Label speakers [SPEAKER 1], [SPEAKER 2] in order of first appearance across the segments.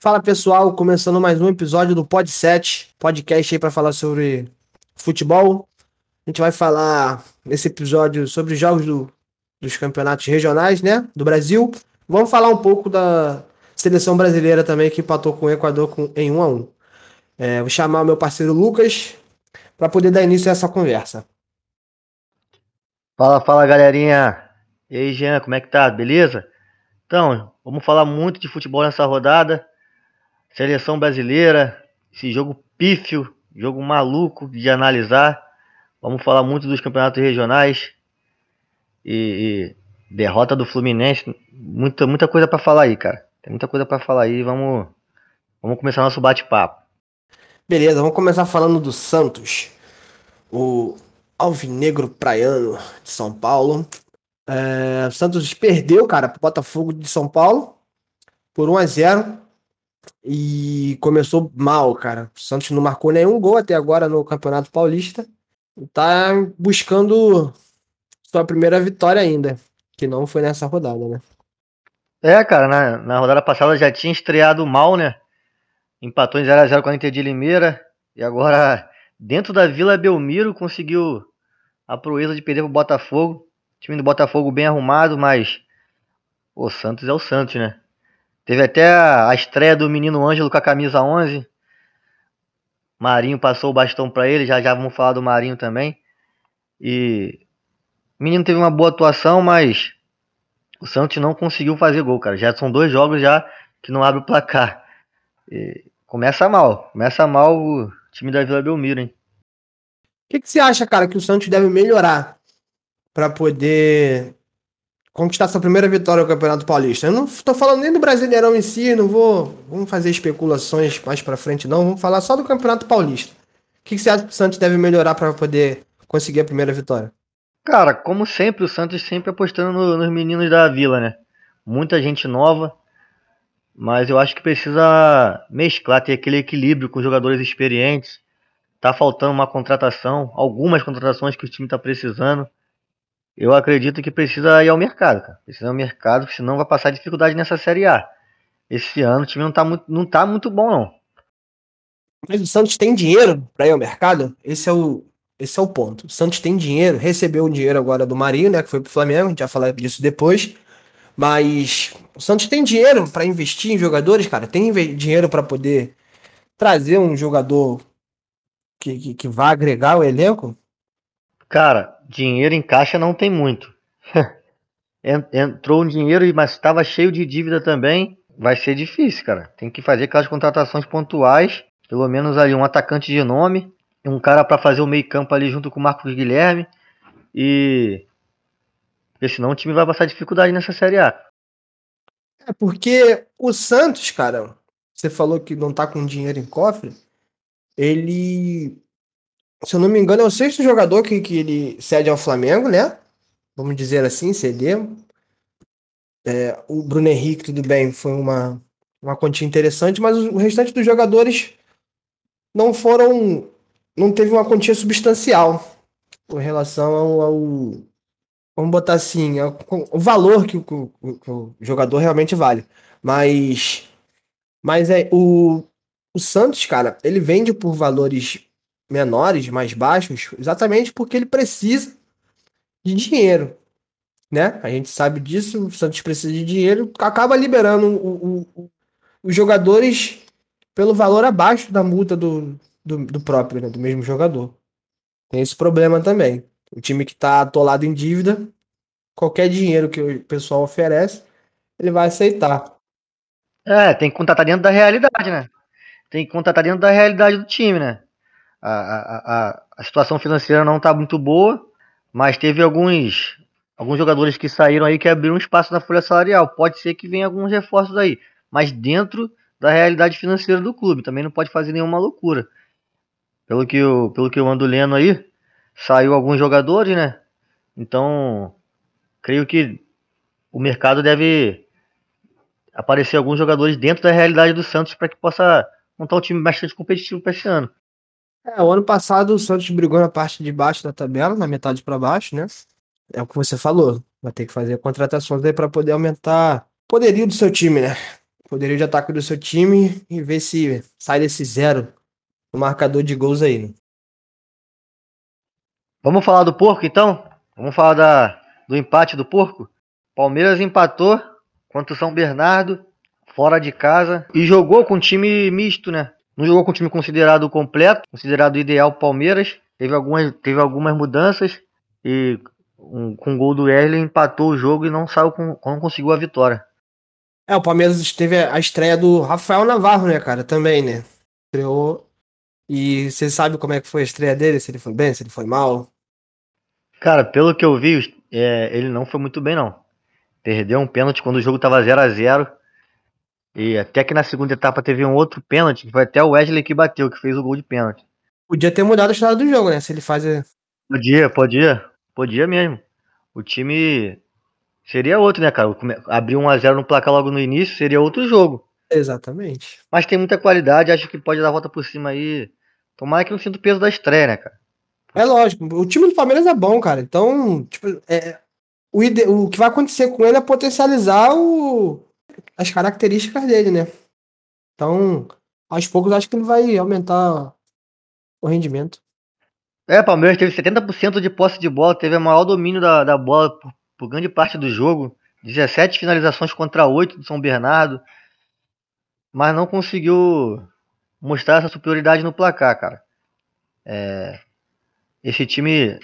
[SPEAKER 1] Fala pessoal, começando mais um episódio do Pod 7, podcast aí para falar sobre futebol. A gente vai falar nesse episódio sobre os jogos do, dos campeonatos regionais, né, do Brasil. Vamos falar um pouco da seleção brasileira também que empatou com o Equador com, em 1 a 1. É, vou chamar o meu parceiro Lucas para poder dar início a essa conversa.
[SPEAKER 2] Fala, fala galerinha. E aí, Jean, como é que tá? Beleza? Então, vamos falar muito de futebol nessa rodada. Seleção brasileira, esse jogo pífio, jogo maluco de analisar. Vamos falar muito dos campeonatos regionais e, e derrota do Fluminense. Muita, muita coisa para falar aí, cara. Tem muita coisa para falar aí. Vamos, vamos começar nosso bate-papo.
[SPEAKER 1] Beleza, vamos começar falando do Santos. O Alvinegro Praiano de São Paulo. É, o Santos perdeu, cara, pro Botafogo de São Paulo por 1 a 0 e começou mal, cara. O Santos não marcou nenhum gol até agora no Campeonato Paulista. Tá buscando sua primeira vitória ainda, que não foi nessa rodada, né?
[SPEAKER 2] É, cara, na, na rodada passada já tinha estreado mal, né? Empatou em 0x0 com a Inter de Limeira. E agora, dentro da Vila Belmiro, conseguiu a proeza de perder pro Botafogo. time do Botafogo bem arrumado, mas o Santos é o Santos, né? Teve até a, estreia do menino Ângelo com a camisa 11. Marinho passou o bastão para ele, já já vamos falar do Marinho também. E o menino teve uma boa atuação, mas o Santos não conseguiu fazer gol, cara. Já são dois jogos já que não abre o placar. E começa mal, começa mal o time da Vila Belmiro, hein?
[SPEAKER 1] O que, que você acha, cara, que o Santos deve melhorar para poder conquistar sua primeira vitória no Campeonato Paulista? Eu não estou falando nem do Brasileirão em si, não vou vamos fazer especulações mais para frente, não. Vamos falar só do Campeonato Paulista. O que, que você acha que o Santos deve melhorar para poder conseguir a primeira vitória?
[SPEAKER 2] Cara, como sempre, o Santos sempre apostando no, nos meninos da Vila, né? Muita gente nova, mas eu acho que precisa mesclar, ter aquele equilíbrio com jogadores experientes. Tá faltando uma contratação, algumas contratações que o time tá precisando. Eu acredito que precisa ir ao mercado, cara. Precisa ir ao mercado, senão vai passar dificuldade nessa Série A. Esse ano o time não tá muito, não tá muito bom, não.
[SPEAKER 1] Mas o Santos tem dinheiro para ir ao mercado? Esse é o, esse é o ponto. O Santos tem dinheiro, recebeu o dinheiro agora do Marinho, né? Que foi pro Flamengo, a gente vai falar disso depois. Mas o Santos tem dinheiro para investir em jogadores, cara. Tem dinheiro para poder trazer um jogador que, que, que vá agregar o elenco?
[SPEAKER 2] Cara, dinheiro em caixa não tem muito. Entrou um dinheiro, mas estava cheio de dívida também. Vai ser difícil, cara. Tem que fazer aquelas contratações pontuais. Pelo menos ali um atacante de nome. Um cara para fazer o meio campo ali junto com o Marcos Guilherme. E porque senão o time vai passar dificuldade nessa Série A.
[SPEAKER 1] É porque o Santos, cara, você falou que não tá com dinheiro em cofre. Ele, se eu não me engano, é o sexto jogador que, que ele cede ao Flamengo, né? Vamos dizer assim, ceder. É, o Bruno Henrique, tudo bem, foi uma, uma quantia interessante, mas o restante dos jogadores não foram. não teve uma quantia substancial com relação ao, ao vamos botar assim, é o valor que o, que o, jogador realmente vale. Mas, mas é o, o Santos, cara, ele vende por valores menores, mais baixos, exatamente porque ele precisa de dinheiro, né? A gente sabe disso, o Santos precisa de dinheiro, acaba liberando o, o, os jogadores pelo valor abaixo da multa do, do, do próprio, né? do mesmo jogador. Tem esse problema também. O time que está atolado em dívida, qualquer dinheiro que o pessoal oferece, ele vai aceitar.
[SPEAKER 2] É, tem que contratar dentro da realidade, né? Tem que contratar dentro da realidade do time, né? A, a, a, situação financeira não está muito boa, mas teve alguns alguns jogadores que saíram aí que abriram espaço na folha salarial. Pode ser que venha alguns reforços aí, mas dentro da realidade financeira do clube. Também não pode fazer nenhuma loucura. Pelo que eu, pelo que eu ando lendo aí, saiu alguns jogadores, né? Então, creio que o mercado deve aparecer alguns jogadores dentro da realidade do Santos para que possa montar um time bastante competitivo para esse ano.
[SPEAKER 1] É, o ano passado o Santos brigou na parte de baixo da tabela, na metade para baixo, né? É o que você falou. Vai ter que fazer contratações aí para poder aumentar o poderio do seu time, né? poderio de ataque do seu time e ver se sai desse zero no marcador de gols aí. Né?
[SPEAKER 2] Vamos falar do porco então? Vamos falar da, do empate do porco? Palmeiras empatou contra o São Bernardo, fora de casa, e jogou com time misto, né? Não jogou com time considerado completo, considerado ideal Palmeiras. Teve algumas, teve algumas mudanças e um, com o gol do Wesley empatou o jogo e não saiu com, não conseguiu a vitória.
[SPEAKER 1] É, o Palmeiras teve a estreia do Rafael Navarro, né, cara? Também, né? Estreou. E você sabe como é que foi a estreia dele? Se ele foi bem, se ele foi mal?
[SPEAKER 2] Cara, pelo que eu vi, é, ele não foi muito bem, não. Perdeu um pênalti quando o jogo tava 0 a 0 E até que na segunda etapa teve um outro pênalti, que foi até o Wesley que bateu, que fez o gol de pênalti.
[SPEAKER 1] Podia ter mudado a história do jogo, né? Se ele faz.
[SPEAKER 2] Podia, podia. Podia mesmo. O time seria outro, né, cara? Abrir 1x0 no placar logo no início seria outro jogo.
[SPEAKER 1] Exatamente.
[SPEAKER 2] Mas tem muita qualidade, acho que pode dar a volta por cima aí. Tomara que não sinta o peso da estreia, né, cara?
[SPEAKER 1] É lógico. O time do Palmeiras é bom, cara. Então, tipo, é, o, ide... o que vai acontecer com ele é potencializar o... as características dele, né? Então, aos poucos, acho que ele vai aumentar o rendimento.
[SPEAKER 2] É, Palmeiras teve 70% de posse de bola, teve o maior domínio da, da bola por, por, grande parte do jogo. 17 finalizações contra 8 do São Bernardo. Mas não conseguiu mostrar essa superioridade no placar, cara. É, esse time,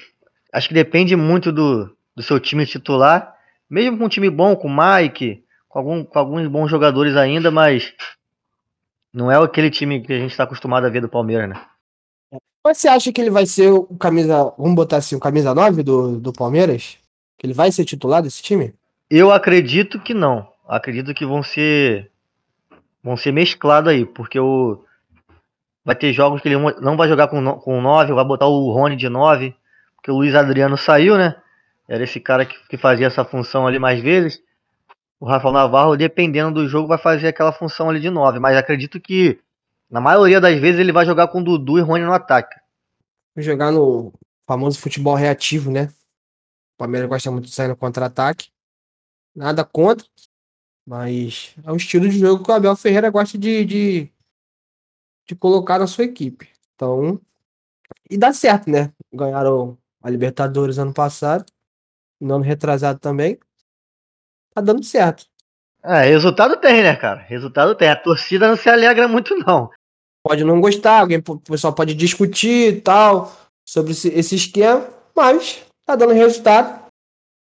[SPEAKER 2] acho que depende muito do, do seu time titular. Mesmo com um time bom, com o Mike, com, algum, com alguns bons jogadores ainda, mas não é aquele time que a gente está acostumado a ver do Palmeiras, né?
[SPEAKER 1] Mas você acha que ele vai ser o camisa, vamos botar assim, o camisa 9 do, do Palmeiras? Que ele vai ser titular desse time?
[SPEAKER 2] Eu acredito que não. Acredito que vão ser vão ser mesclados aí, porque o vai ter jogos que ele não vai jogar com com 9, vai botar o Rony de 9, porque o Luiz Adriano saiu, né? Era esse cara que, que fazia essa função ali mais vezes. O Rafael Navarro, dependendo do jogo, vai fazer aquela função ali de 9, mas acredito que na maioria das vezes ele vai jogar com Dudu e Rony no ataque.
[SPEAKER 1] Jogar no famoso futebol reativo, né? O Palmeiras gosta muito de sair no contra-ataque. Nada contra, mas é um estilo de jogo que o Abel Ferreira gosta de, de, de colocar na sua equipe. Então, e dá certo, né? Ganharam a Libertadores ano passado, no ano retrasado também. Tá dando certo.
[SPEAKER 2] É, resultado tem, né, cara? Resultado tem. A torcida não se alegra muito, não.
[SPEAKER 1] Pode não gostar, alguém, o pessoal pode discutir e tal sobre esse, esse esquema, mas tá dando resultado. A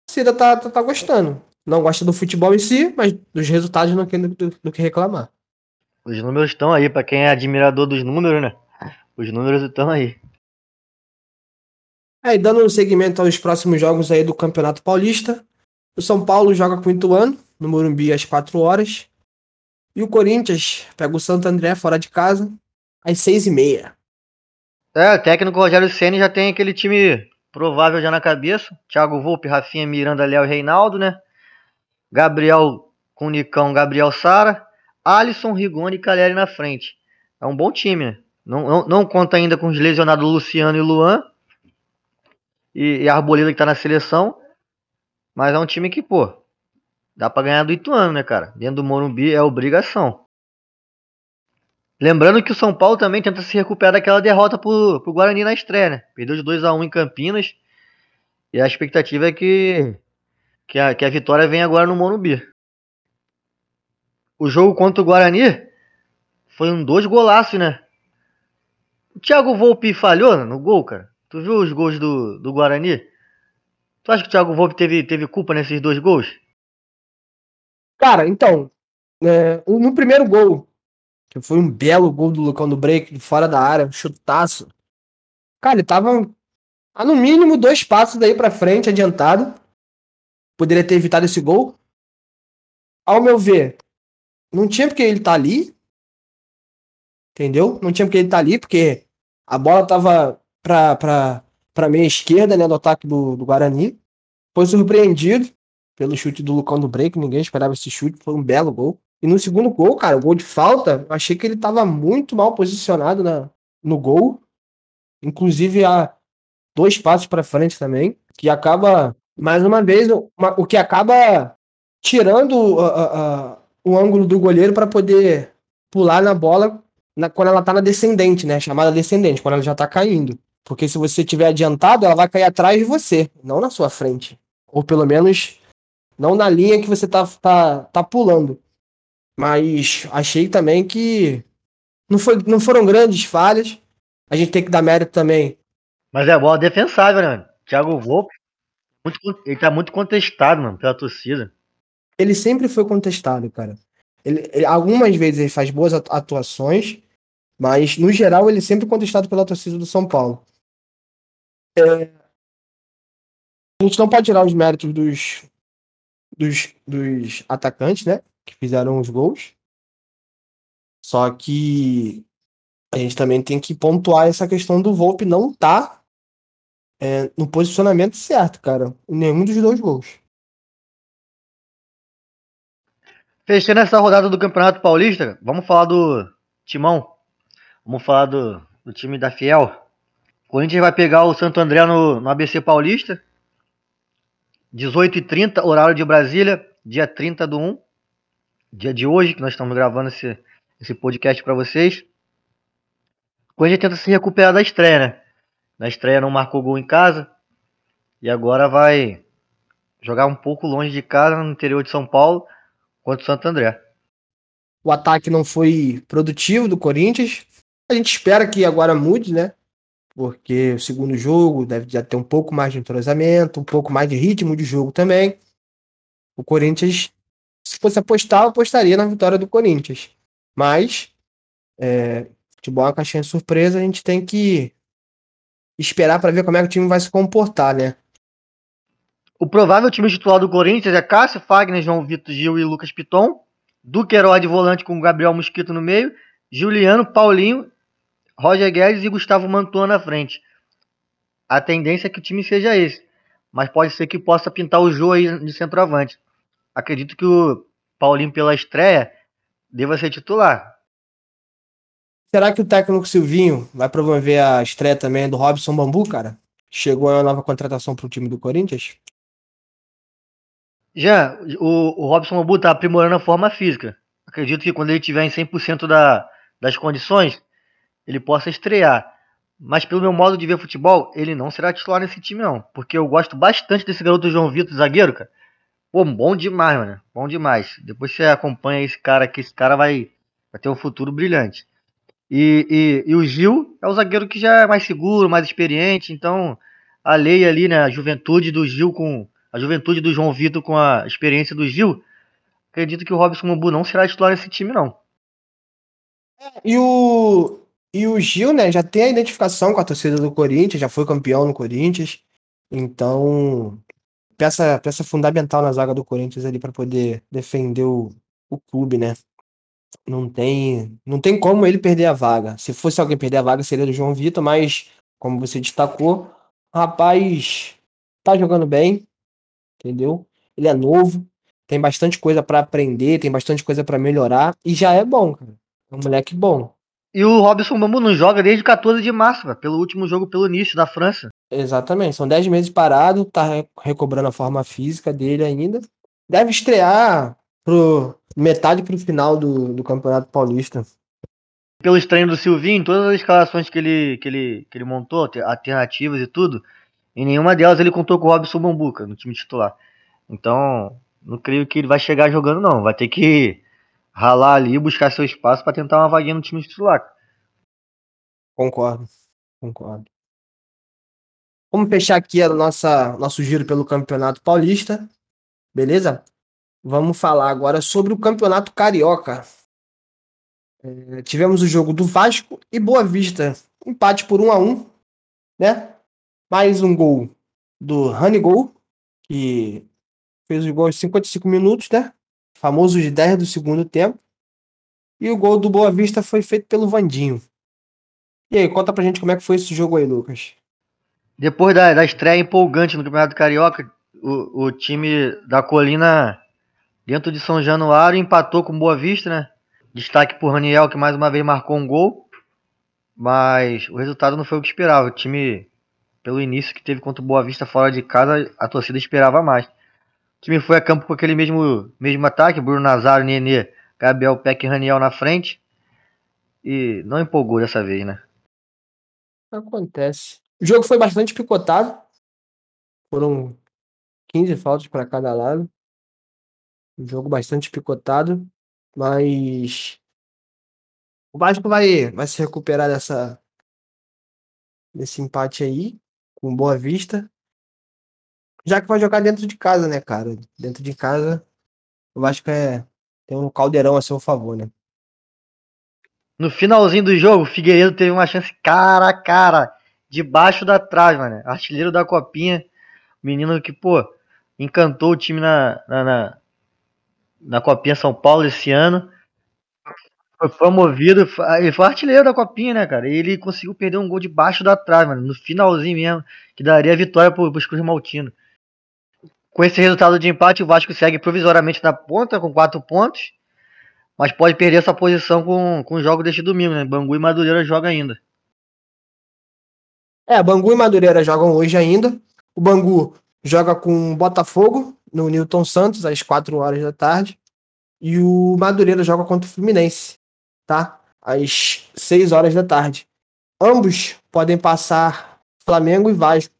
[SPEAKER 1] torcida tá, tá, tá, gostando. Não gosta do futebol em si, mas dos resultados não tem do, do, do que reclamar.
[SPEAKER 2] Os números estão aí, para quem é admirador dos números, né? Os números estão aí.
[SPEAKER 1] É, dando um segmento aos próximos jogos aí do Campeonato Paulista, o São Paulo joga com o Ituano, no Morumbi, às 4 horas. E o Corinthians pega o Santo André fora de casa, às 6 e meia.
[SPEAKER 2] É, o técnico Rogério Senna já tem aquele time provável já na cabeça. Thiago Volpe, Rafinha, Miranda, Léo e Reinaldo, né? Gabriel com Nicão, Gabriel Sara. Alisson, Rigoni e Caleri na frente. É um bom time, né? Não, não, não conta ainda com os lesionados Luciano e Luan. E, e Arboleda que tá na seleção. Mas é um time que, pô, dá pra ganhar do Ituano, né, cara? Dentro do Morumbi é obrigação. Lembrando que o São Paulo também tenta se recuperar daquela derrota pro, pro Guarani na estreia, né? Perdeu de 2 a 1 em Campinas. E a expectativa é que, que, a, que a vitória venha agora no Morumbi. O jogo contra o Guarani foi um dois golaços, né? O Thiago Volpe falhou no gol, cara. Tu viu os gols do, do Guarani? Tu acha que o Thiago Volpe teve, teve culpa nesses dois gols?
[SPEAKER 1] Cara, então, é, no primeiro gol, que foi um belo gol do Lucão do break, fora da área, um chutaço. Cara, ele tava a no mínimo dois passos daí para frente, adiantado. Poderia ter evitado esse gol. Ao meu ver, não tinha porque ele tá ali. Entendeu? Não tinha porque ele tá ali, porque a bola tava pra, pra, para meia esquerda, né, do ataque do, do Guarani. Foi surpreendido pelo chute do Lucão do Break, ninguém esperava esse chute, foi um belo gol. E no segundo gol, cara, o gol de falta, eu achei que ele estava muito mal posicionado na, no gol. Inclusive a dois passos para frente também, que acaba mais uma vez uma, o que acaba tirando a, a, o ângulo do goleiro para poder pular na bola na, quando ela tá na descendente, né? Chamada descendente, quando ela já tá caindo. Porque se você tiver adiantado, ela vai cair atrás de você, não na sua frente. Ou pelo menos não na linha que você tá, tá, tá pulando. Mas achei também que não, foi, não foram grandes falhas. A gente tem que dar mérito também.
[SPEAKER 2] Mas é bola defensável, né? Thiago Volpe, muito, ele tá muito contestado, mano, pela torcida.
[SPEAKER 1] Ele sempre foi contestado, cara. Ele, ele, algumas vezes ele faz boas atuações, mas no geral ele é sempre contestado pela torcida do São Paulo. É, a gente não pode tirar os méritos dos, dos, dos atacantes, né? Que fizeram os gols. Só que a gente também tem que pontuar essa questão do Volpe não tá é, no posicionamento certo, cara. Em nenhum dos dois gols.
[SPEAKER 2] Fechando essa rodada do Campeonato Paulista, vamos falar do Timão. Vamos falar do, do time da Fiel. Corinthians vai pegar o Santo André no, no ABC Paulista. 18h30, horário de Brasília, dia 30 do 1. Dia de hoje, que nós estamos gravando esse, esse podcast para vocês. O Corinthians tenta se recuperar da estreia, né? Na estreia não marcou gol em casa. E agora vai jogar um pouco longe de casa, no interior de São Paulo contra o Santo André.
[SPEAKER 1] O ataque não foi produtivo do Corinthians. A gente espera que agora mude, né? Porque o segundo jogo deve já ter um pouco mais de entrosamento, um pouco mais de ritmo de jogo também. O Corinthians, se fosse apostar, apostaria na vitória do Corinthians. Mas, é, futebol é uma caixinha de surpresa, a gente tem que esperar para ver como é que o time vai se comportar, né?
[SPEAKER 2] O provável time titular do Corinthians é Cássio, Fagner, João Vitor Gil e Lucas Piton. Duqueiroz de volante com Gabriel Mosquito no meio. Juliano, Paulinho, Roger Guedes e Gustavo Mantua na frente. A tendência é que o time seja esse. Mas pode ser que possa pintar o jogo aí de centroavante. Acredito que o Paulinho, pela estreia, deva ser titular.
[SPEAKER 1] Será que o técnico Silvinho vai promover a estreia também do Robson Bambu, cara? Chegou a nova contratação para o time do Corinthians?
[SPEAKER 2] Já, o, o Robson Mabu está aprimorando a forma física. Acredito que quando ele tiver em 100% da, das condições, ele possa estrear. Mas pelo meu modo de ver futebol, ele não será titular nesse time não. Porque eu gosto bastante desse garoto João Vitor, zagueiro, cara. Pô, bom demais, mano. Bom demais. Depois você acompanha esse cara que esse cara vai, vai ter um futuro brilhante. E, e, e, o Gil é o zagueiro que já é mais seguro, mais experiente. Então, a lei ali, né? A juventude do Gil com, a juventude do João Vitor com a experiência do Gil, acredito que o Robson Mambu não será titular nesse time, não.
[SPEAKER 1] E o, e o Gil, né, já tem a identificação com a torcida do Corinthians, já foi campeão no Corinthians. Então, peça, peça fundamental na zaga do Corinthians ali para poder defender o, o clube, né? Não tem, não tem como ele perder a vaga. Se fosse alguém perder a vaga, seria do João Vitor, mas como você destacou, o rapaz tá jogando bem, entendeu? Ele é novo, tem bastante coisa para aprender, tem bastante coisa para melhorar e já é bom, cara. É um moleque bom.
[SPEAKER 2] E o Robson Bambu não joga desde 14 de março, cara, pelo último jogo pelo início da França.
[SPEAKER 1] Exatamente, são 10 meses parado, tá recobrando a forma física dele ainda. Deve estrear pro metade pro final do, do Campeonato Paulista.
[SPEAKER 2] Pelo estranho do Silvinho, todas as escalações que ele, que ele, que ele montou, alternativas e tudo, em nenhuma delas ele contou com o Robson Bambuca no time titular. Então, não creio que ele vai chegar jogando, não. Vai ter que ralar ali, buscar seu espaço para tentar uma vaguinha no time titular.
[SPEAKER 1] Concordo, concordo. Vamos fechar aqui a nossa nosso giro pelo Campeonato Paulista, beleza? Vamos falar agora sobre o Campeonato Carioca. É, tivemos o jogo do Vasco e Boa Vista, empate por 1 a 1, né? Mais um gol do Gol que fez o gol aos 55 minutos, né? Famoso de 10 do segundo tempo. E o gol do Boa Vista foi feito pelo Vandinho. E aí, conta pra gente como é que foi esse jogo aí, Lucas.
[SPEAKER 2] Depois da, da estreia empolgante no Campeonato Carioca, o, o time da Colina, dentro de São Januário, empatou com Boa Vista, né? Destaque por Raniel, que mais uma vez marcou um gol. Mas o resultado não foi o que esperava. O time pelo início que teve contra o Boa Vista fora de casa, a torcida esperava mais. Time foi a campo com aquele mesmo, mesmo ataque, Bruno Nazário, Nenê, Gabriel Peck e Raniel na frente. E não empolgou dessa vez, né?
[SPEAKER 1] Acontece. O jogo foi bastante picotado. Foram 15 faltas para cada lado. Um jogo bastante picotado, mas o Vasco vai, vai se recuperar dessa desse empate aí, com boa vista. Já que vai jogar dentro de casa, né, cara? Dentro de casa, o Vasco é, tem um caldeirão a seu favor, né?
[SPEAKER 2] No finalzinho do jogo, o Figueiredo teve uma chance cara a cara, debaixo da trave, mano. Artilheiro da copinha. Menino que, pô, encantou o time na, na, na, na Copinha São Paulo esse ano. Foi promovido, ele foi artilheiro da Copinha, né, cara? E ele conseguiu perder um gol debaixo da trave, mano, no finalzinho mesmo, que daria a vitória pro, pros Cruz Maltino. Com esse resultado de empate, o Vasco segue provisoriamente na ponta, com quatro pontos, mas pode perder essa posição com, com o jogo deste domingo, né? Bangu e Madureira jogam ainda.
[SPEAKER 1] É, Bangu e Madureira jogam hoje ainda. O Bangu joga com o Botafogo no Newton Santos às 4 horas da tarde. E o Madureira joga contra o Fluminense, tá? Às 6 horas da tarde. Ambos podem passar Flamengo e Vasco.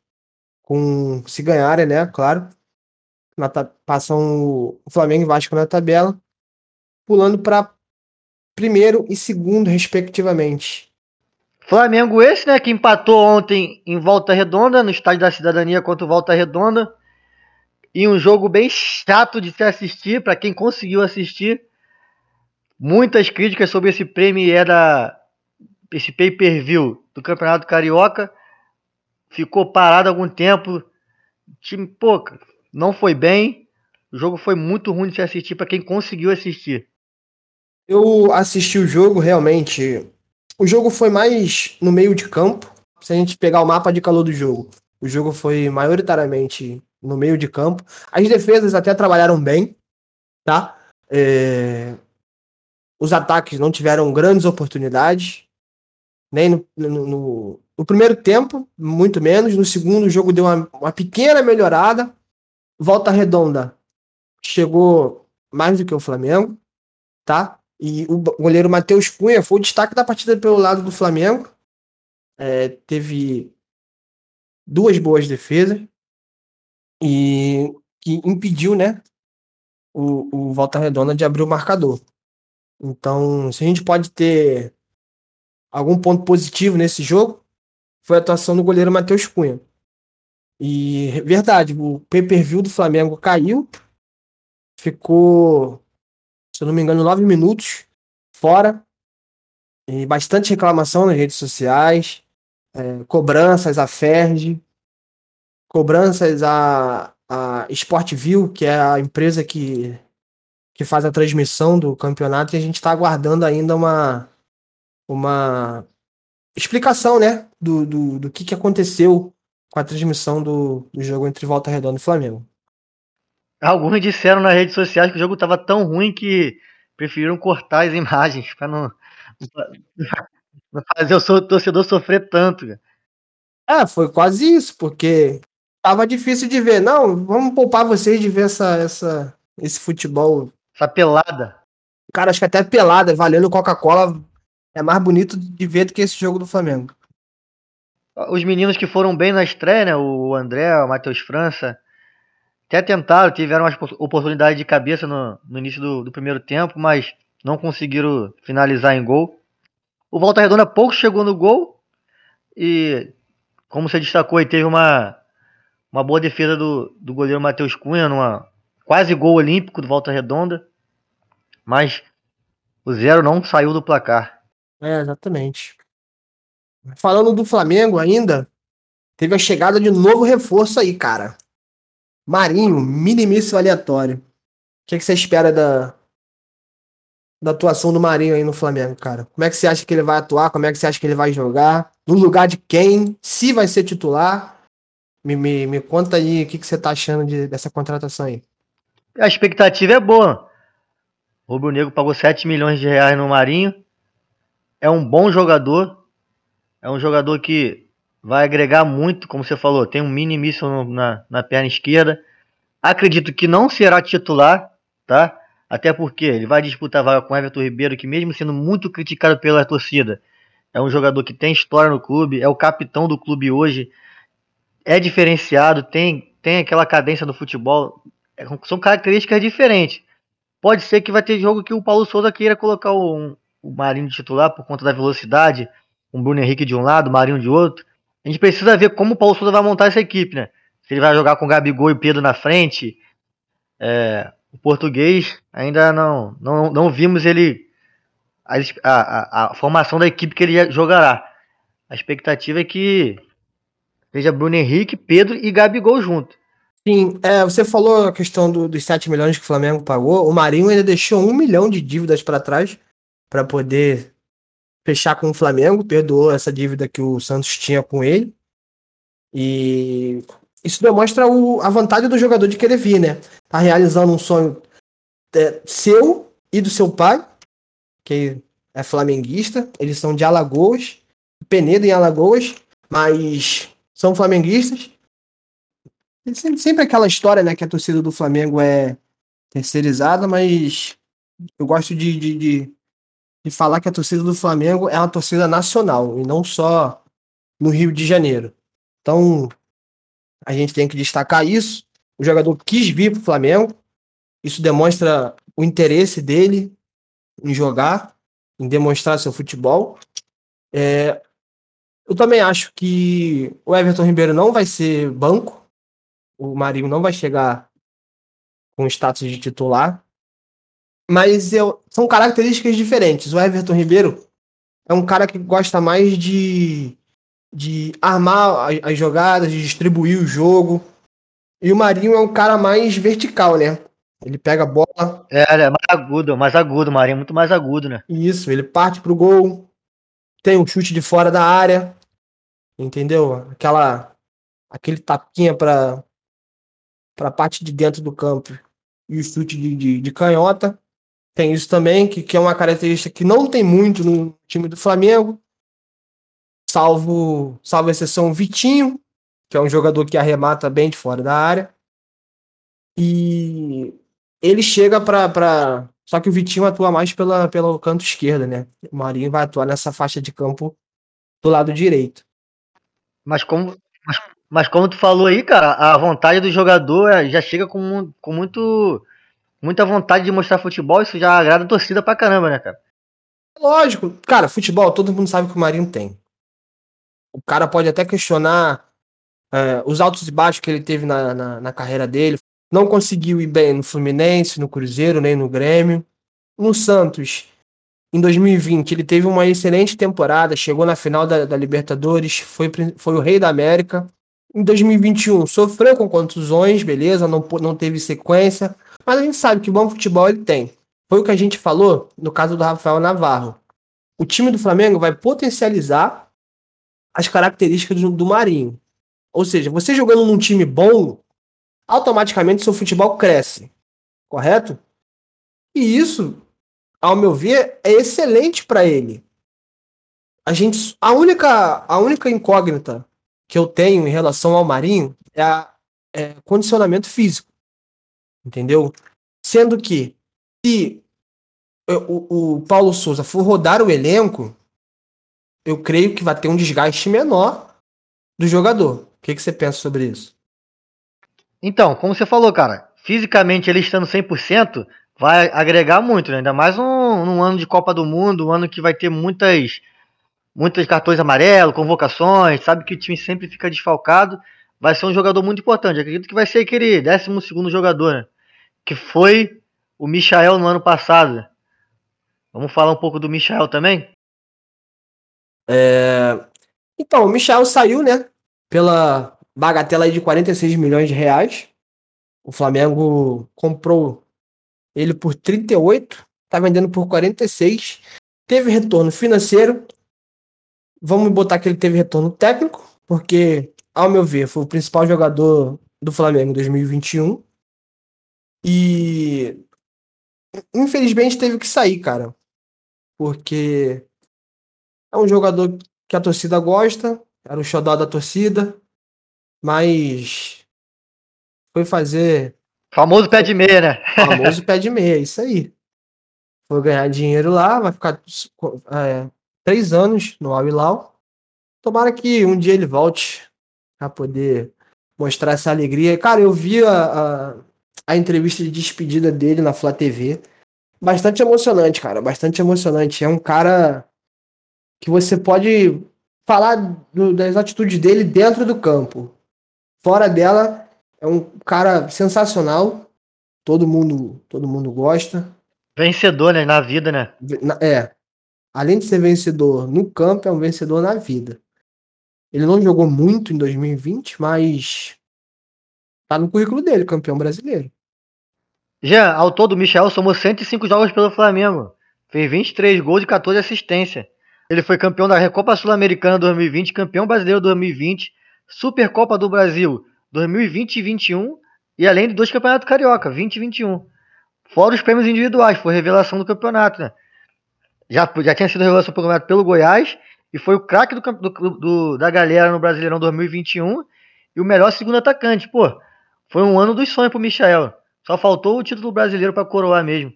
[SPEAKER 1] Com, se ganharem, né? Claro. Na, passam o Flamengo e Vasco na tabela. Pulando para primeiro e segundo, respectivamente.
[SPEAKER 2] Flamengo esse, né, que empatou ontem em Volta Redonda, no Estádio da Cidadania contra o Volta Redonda. E um jogo bem chato de se assistir, para quem conseguiu assistir. Muitas críticas sobre esse prêmio da esse pay-per-view do Campeonato Carioca. Ficou parado algum tempo. O time, pô, não foi bem. O jogo foi muito ruim de se assistir para quem conseguiu assistir.
[SPEAKER 1] Eu assisti o jogo realmente o jogo foi mais no meio de campo. Se a gente pegar o mapa de calor do jogo, o jogo foi maioritariamente no meio de campo. As defesas até trabalharam bem, tá? É... Os ataques não tiveram grandes oportunidades, nem no, no, no, primeiro tempo, muito menos. No segundo, o jogo deu uma, uma pequena melhorada. Volta redonda chegou mais do que o Flamengo, tá? E o goleiro Matheus Cunha foi o destaque da partida pelo lado do Flamengo. É, teve duas boas defesas e que impediu, né, o, o Volta Redonda de abrir o marcador. Então, se a gente pode ter algum ponto positivo nesse jogo, foi a atuação do goleiro Matheus Cunha. E verdade, o pay-per-view do Flamengo caiu, ficou se eu não me engano, nove minutos fora. E bastante reclamação nas redes sociais, é, cobranças à Ferg, cobranças à, à Sportville, que é a empresa que, que faz a transmissão do campeonato, e a gente está aguardando ainda uma, uma explicação né, do, do, do que, que aconteceu com a transmissão do, do jogo entre Volta Redonda e Flamengo.
[SPEAKER 2] Alguns disseram nas redes sociais que o jogo estava tão ruim que preferiram cortar as imagens para não, não fazer o torcedor sofrer tanto.
[SPEAKER 1] É, foi quase isso, porque tava difícil de ver. Não, vamos poupar vocês de ver essa, essa, esse futebol.
[SPEAKER 2] Essa pelada.
[SPEAKER 1] Cara, acho que até pelada, valendo Coca-Cola, é mais bonito de ver do que esse jogo do Flamengo.
[SPEAKER 2] Os meninos que foram bem na estreia, né? O André, o Matheus França, até tentaram, tiveram uma oportunidade de cabeça no, no início do, do, primeiro tempo, mas não conseguiram finalizar em gol. O Volta Redonda pouco chegou no gol e, como você destacou, teve uma, uma boa defesa do, do goleiro Matheus Cunha, numa quase gol olímpico do Volta Redonda, mas o zero não saiu do placar.
[SPEAKER 1] É, exatamente. Falando do Flamengo ainda, teve a chegada de novo reforço aí, cara. Marinho, minimíssimo aleatório. O que, é que você espera da, da atuação do Marinho aí no Flamengo, cara? Como é que você acha que ele vai atuar? Como é que você acha que ele vai jogar? No lugar de quem? Se vai ser titular? Me, me, me conta aí o que, que você tá achando de, dessa contratação aí.
[SPEAKER 2] A expectativa é boa. O Rubro Negro pagou 7 milhões de reais no Marinho. É um bom jogador. É um jogador que vai agregar muito, como você falou, tem um mini míssil na, na perna esquerda, Acredito que não será titular, tá? Até porque ele vai disputar a vaga com Everton Ribeiro, que mesmo sendo muito criticado pela torcida, é um jogador que tem história no clube, é o capitão do clube hoje, é diferenciado, tem, tem aquela cadência no futebol, é, são características diferentes. Pode ser que vai ter jogo que o Paulo Souza queira colocar o, o Marinho titular por conta da velocidade, o Bruno Henrique de um lado, Marinho de outro. A gente precisa ver como o Paulo Souza vai montar essa equipe, né? Se ele vai jogar com Gabigol e Pedro na frente. É, o português ainda não, não, não vimos ele. A, a, a, formação da equipe que ele jogará. A expectativa é que seja Bruno Henrique, Pedro e Gabigol junto.
[SPEAKER 1] Sim, é, você falou a questão do, dos 7 milhões que o Flamengo pagou. O Marinho ainda deixou um milhão de dívidas para trás para poder fechar com o Flamengo, perdoou essa dívida que o Santos tinha com ele. E isso demonstra o, a vontade do jogador de querer vir, né? Tá realizando um sonho é, seu e do seu pai, que é flamenguista. Eles são de Alagoas, Penedo em Alagoas, mas são flamenguistas. Sempre, sempre aquela história, né, que a torcida do Flamengo é terceirizada, mas eu gosto de, de, de, de falar que a torcida do Flamengo é uma torcida nacional e não só no Rio de Janeiro. Então, a gente tem que destacar isso. O jogador quis vir para o Flamengo, isso demonstra o interesse dele em jogar, em demonstrar seu futebol. É, eu também acho que o Everton Ribeiro não vai ser banco. O Marinho não vai chegar com status de titular. Mas eu, são características diferentes. O Everton Ribeiro é um cara que gosta mais de, de armar as, as jogadas, de distribuir o jogo. E o Marinho é um cara mais vertical, né? Ele pega a bola.
[SPEAKER 2] É, ele é mais agudo, mais agudo, o Marinho é muito mais agudo, né?
[SPEAKER 1] Isso, ele parte pro gol, tem um chute de fora da área. Entendeu? Aquela aquele tapinha para para parte de dentro do campo e o chute de, de, de, canhota. Tem isso também, que, que é uma característica que não tem muito no time do Flamengo. Salvo, salvo exceção Vitinho, que é um jogador que arremata bem de fora da área. E ele chega para. Pra... Só que o Vitinho atua mais pela, pelo canto esquerdo, né? O Marinho vai atuar nessa faixa de campo do lado direito.
[SPEAKER 2] Mas como, mas, mas, como tu falou aí, cara, a vontade do jogador é, já chega com, com muito, muita vontade de mostrar futebol, isso já agrada a torcida pra caramba, né, cara?
[SPEAKER 1] Lógico, cara, futebol, todo mundo sabe que o Marinho tem. O cara pode até questionar é, os altos e baixos que ele teve na, na, na carreira dele. Não conseguiu ir bem no Fluminense, no Cruzeiro, nem no Grêmio. No Santos, em 2020, ele teve uma excelente temporada, chegou na final da, da Libertadores, foi, foi o rei da América. Em 2021, sofreu com contusões, beleza, não, não teve sequência, mas a gente sabe que bom futebol ele tem. Foi o que a gente falou no caso do Rafael Navarro. O time do Flamengo vai potencializar as características do, do Marinho. Ou seja, você jogando num time bom, automaticamente seu futebol cresce. Correto? E isso ao meu ver, é excelente para ele. A gente, a única, a única incógnita que eu tenho em relação ao Marinho é, a, é condicionamento físico, entendeu? Sendo que se o, o Paulo Souza for rodar o elenco, eu creio que vai ter um desgaste menor do jogador. O que, que você pensa sobre isso?
[SPEAKER 2] Então, como você falou, cara, fisicamente ele estando 100%, vai agregar muito, né? ainda mais num, num, ano de Copa do Mundo, um ano que vai ter muitas muitos cartões amarelos, convocações, sabe que o time sempre fica desfalcado, vai ser um jogador muito importante. acredito que vai ser aquele 12 segundo jogador, né? Que foi o Michael no ano passado. Vamos falar um pouco do Michael também?
[SPEAKER 1] É... Então, o Michael saiu, né? Pela bagatela de 46 milhões de reais. O Flamengo comprou ele por 38, tá vendendo por 46. Teve retorno financeiro. Vamos botar que ele teve retorno técnico, porque, ao meu ver, foi o principal jogador do Flamengo em 2021. E infelizmente teve que sair, cara. Porque é um jogador que a torcida gosta, era o xodó da torcida, mas foi fazer
[SPEAKER 2] Famoso pé de meia, né?
[SPEAKER 1] Famoso pé de meia, isso aí. Foi ganhar dinheiro lá, vai ficar é, três anos no Al Hilal. Tomara que um dia ele volte a poder mostrar essa alegria. Cara, eu vi a, a, a entrevista de despedida dele na Flá TV. Bastante emocionante, cara. Bastante emocionante. É um cara que você pode falar do, das atitudes dele dentro do campo. Fora dela, é um cara sensacional. Todo mundo, todo mundo gosta.
[SPEAKER 2] Vencedor, né? Na vida, né?
[SPEAKER 1] É. Além de ser vencedor no campo, é um vencedor na vida. Ele não jogou muito em 2020, mas tá no currículo dele, campeão brasileiro.
[SPEAKER 2] Já, ao todo, o Michel somou 105 jogos pelo Flamengo. Fez 23 gols e 14 assistências. Ele foi campeão da Recopa Sul-Americana 2020, campeão brasileiro 2020, Supercopa do Brasil 2020 e 21 e além de dois campeonatos carioca, 20 e 21. Fora os prêmios individuais, foi revelação do campeonato, né? Já, já tinha sido revelação do campeonato pelo Goiás e foi o craque do, do, do, da galera no Brasileirão 2021 e o melhor segundo atacante. Pô, foi um ano dos sonhos pro Michel. Só faltou o título brasileiro para coroar mesmo.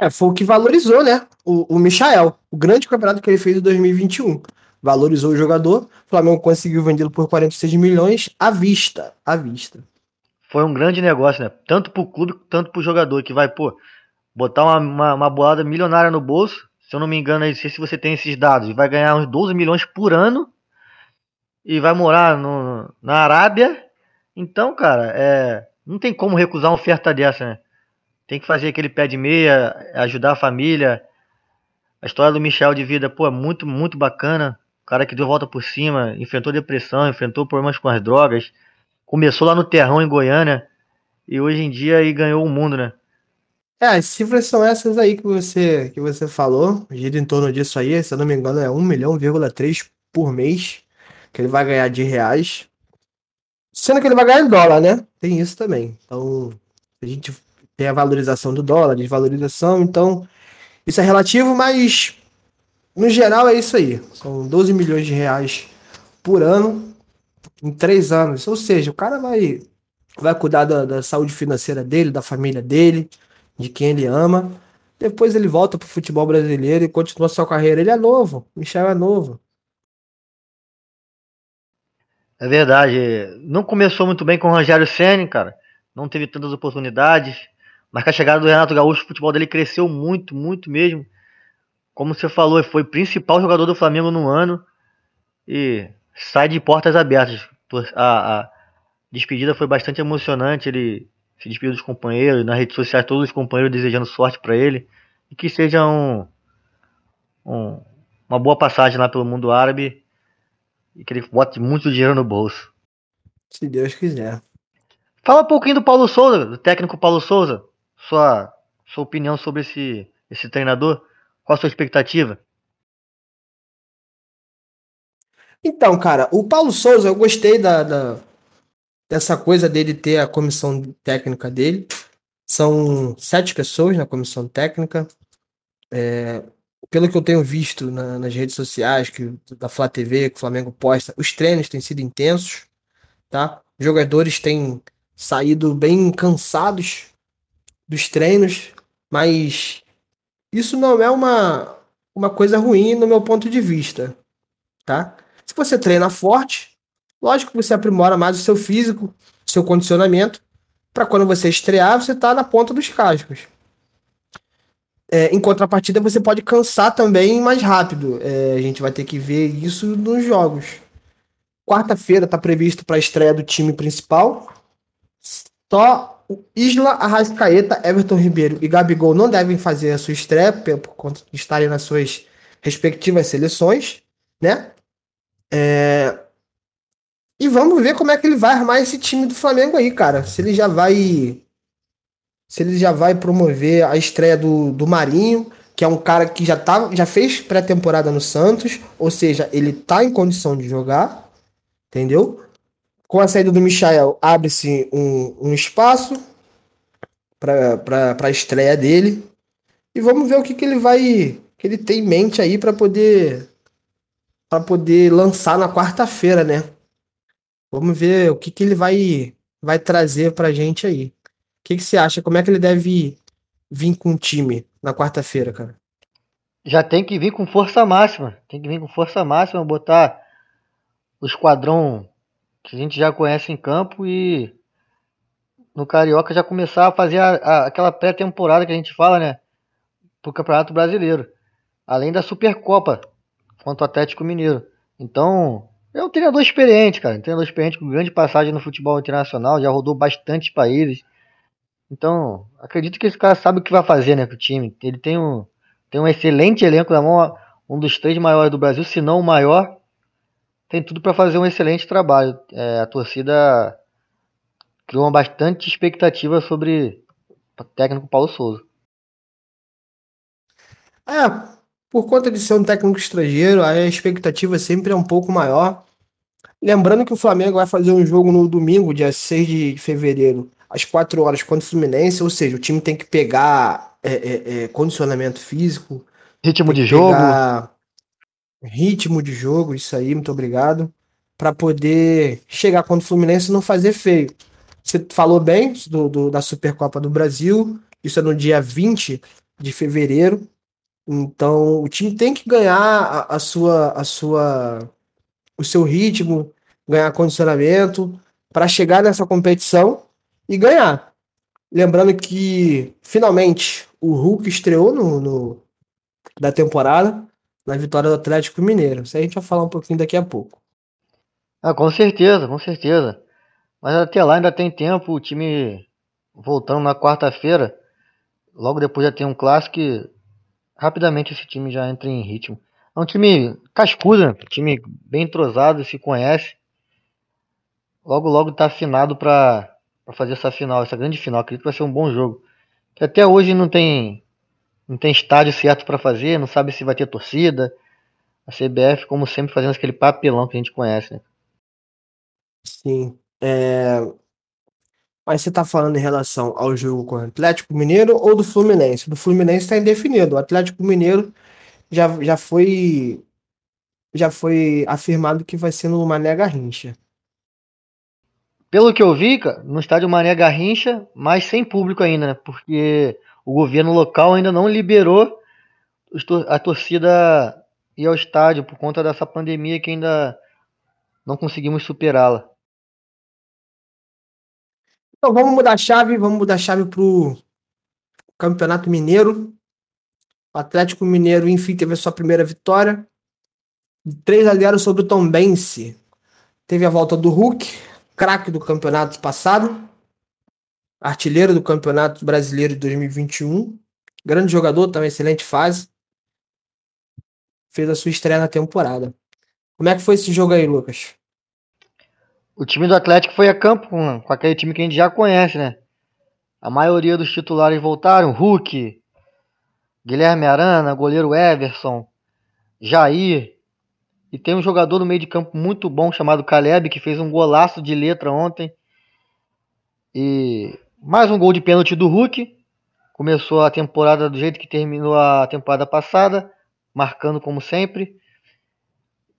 [SPEAKER 1] É, foi o que valorizou, né? O, o Michael, o grande campeonato que ele fez em 2021. Valorizou o jogador. O Flamengo conseguiu vendê-lo por 46 milhões à vista. À vista.
[SPEAKER 2] Foi um grande negócio, né? Tanto pro clube, tanto pro jogador, que vai, pô, botar uma, uma, uma bolada milionária no bolso. Se eu não me engano, aí, se você tem esses dados, vai ganhar uns 12 milhões por ano e vai morar no, na Arábia. Então, cara, é, não tem como recusar uma oferta dessa, né? Tem que fazer aquele pé de meia, ajudar a família. A história do Michel de vida, pô, é muito, muito bacana. O cara que deu volta por cima, enfrentou depressão, enfrentou problemas com as drogas. Começou lá no Terrão, em Goiânia. E hoje em dia aí ganhou o mundo, né?
[SPEAKER 1] É, as cifras são essas aí que você, que você falou. Gira em torno disso aí, se eu não me engano, é 1 milhão,3 por mês que ele vai ganhar de reais. Sendo que ele vai ganhar em dólar, né? Tem isso também. Então, a gente tem a valorização do dólar, desvalorização, então isso é relativo, mas no geral é isso aí. São 12 milhões de reais por ano em três anos. Ou seja, o cara vai, vai cuidar da, da saúde financeira dele, da família dele, de quem ele ama. Depois ele volta pro futebol brasileiro e continua sua carreira. Ele é novo, Michel é novo.
[SPEAKER 2] É verdade. Não começou muito bem com o Rogério Senna, cara. Não teve tantas oportunidades. Mas com a chegada do Renato Gaúcho, o futebol dele cresceu muito, muito mesmo. Como você falou, foi principal jogador do Flamengo no ano. E sai de portas abertas. A, a despedida foi bastante emocionante. Ele se despediu dos companheiros, nas redes sociais, todos os companheiros desejando sorte para ele. E que seja um, um, uma boa passagem lá pelo mundo árabe. E que ele bote muito dinheiro no bolso.
[SPEAKER 1] Se Deus quiser.
[SPEAKER 2] Fala um pouquinho do Paulo Souza, do técnico Paulo Souza sua, sua opinião sobre esse, esse treinador? Qual a sua expectativa?
[SPEAKER 1] Então, cara, o Paulo Souza, eu gostei da, da, dessa coisa dele ter a comissão técnica dele. São sete pessoas na comissão técnica. É, pelo que eu tenho visto na, nas redes sociais, que, da Flá TV, que o Flamengo posta, os treinos têm sido intensos, tá? Os jogadores têm saído bem cansados dos treinos, mas isso não é uma, uma coisa ruim no meu ponto de vista, tá? Se você treina forte, lógico que você aprimora mais o seu físico, seu condicionamento, para quando você estrear, você tá na ponta dos cascos. É, em contrapartida, você pode cansar também mais rápido. É, a gente vai ter que ver isso nos jogos. Quarta-feira está previsto para a estreia do time principal. Só Isla, Arrascaeta, Everton Ribeiro e Gabigol não devem fazer a sua estreia por conta de estarem nas suas respectivas seleções, né? É... E vamos ver como é que ele vai armar esse time do Flamengo aí, cara. Se ele já vai. Se ele já vai promover a estreia do, do Marinho, que é um cara que já, tá, já fez pré-temporada no Santos, ou seja, ele tá em condição de jogar, entendeu? Com a saída do Michael, abre-se um, um espaço para a estreia dele. E vamos ver o que, que ele vai. que ele tem em mente aí para poder. para poder lançar na quarta-feira, né? Vamos ver o que, que ele vai, vai trazer pra gente aí. Que, que você acha? Como é que ele deve vir com o time na quarta-feira, cara?
[SPEAKER 2] Já tem que vir com força máxima. Tem que vir com força máxima, botar o esquadrão que a gente já conhece em campo e no Carioca já começar a fazer a, a, aquela pré-temporada que a gente fala, né? Pro Campeonato Brasileiro. Além da Supercopa contra o Atlético Mineiro. Então, é um treinador experiente, cara. Um treinador experiente com grande passagem no futebol internacional, já rodou bastante países. Então, acredito que esse cara sabe o que vai fazer, né, com o time. Ele tem um, tem um excelente elenco na mão, um dos três maiores do Brasil, se não o maior. Tem tudo para fazer um excelente trabalho. É, a torcida criou uma bastante expectativa sobre o técnico Paulo Souza.
[SPEAKER 1] É, por conta de ser um técnico estrangeiro, a expectativa sempre é um pouco maior. Lembrando que o Flamengo vai fazer um jogo no domingo, dia 6 de fevereiro, às 4 horas contra o Fluminense, ou seja, o time tem que pegar é, é, é, condicionamento físico.
[SPEAKER 2] Ritmo de jogo.
[SPEAKER 1] Ritmo de jogo, isso aí, muito obrigado. Para poder chegar contra o Fluminense e não fazer feio. Você falou bem do, do, da Supercopa do Brasil, isso é no dia 20 de fevereiro. Então, o time tem que ganhar a, a, sua, a sua, o seu ritmo, ganhar condicionamento para chegar nessa competição e ganhar. Lembrando que finalmente o Hulk estreou no, no da temporada na vitória do Atlético Mineiro. Isso aí a gente vai falar um pouquinho daqui a pouco.
[SPEAKER 2] Ah, com certeza, com certeza. Mas até lá ainda tem tempo, o time voltando na quarta-feira, logo depois já tem um clássico rapidamente esse time já entra em ritmo. É um time cascudo, né? time bem entrosado, se conhece. Logo, logo está afinado para fazer essa final, essa grande final. Acredito que vai ser um bom jogo. Que até hoje não tem não tem estádio certo para fazer, não sabe se vai ter torcida. A CBF, como sempre, fazendo aquele papelão que a gente conhece. Né?
[SPEAKER 1] Sim. É... Mas você está falando em relação ao jogo com o Atlético Mineiro ou do Fluminense? Do Fluminense está indefinido. O Atlético Mineiro já, já foi já foi afirmado que vai ser no Mané Garrincha.
[SPEAKER 2] Pelo que eu vi, no estádio Mané Garrincha, mas sem público ainda, né? Porque o governo local ainda não liberou a torcida ir ao estádio por conta dessa pandemia que ainda não conseguimos superá-la.
[SPEAKER 1] Então vamos mudar a chave, vamos mudar a chave pro Campeonato Mineiro. O Atlético Mineiro, enfim, teve a sua primeira vitória. 3 a 0 sobre o Tombense. Teve a volta do Hulk, craque do campeonato passado, artilheiro do Campeonato Brasileiro de 2021. Grande jogador, também excelente fase. Fez a sua estreia na temporada. Como é que foi esse jogo aí, Lucas?
[SPEAKER 2] o time do Atlético foi a campo com, com aquele time que a gente já conhece, né? A maioria dos titulares voltaram, Hulk, Guilherme Arana, goleiro Everson, Jair. E tem um jogador no meio de campo muito bom chamado Caleb, que fez um golaço de letra ontem. E mais um gol de pênalti do Hulk. Começou a temporada do jeito que terminou a temporada passada, marcando como sempre.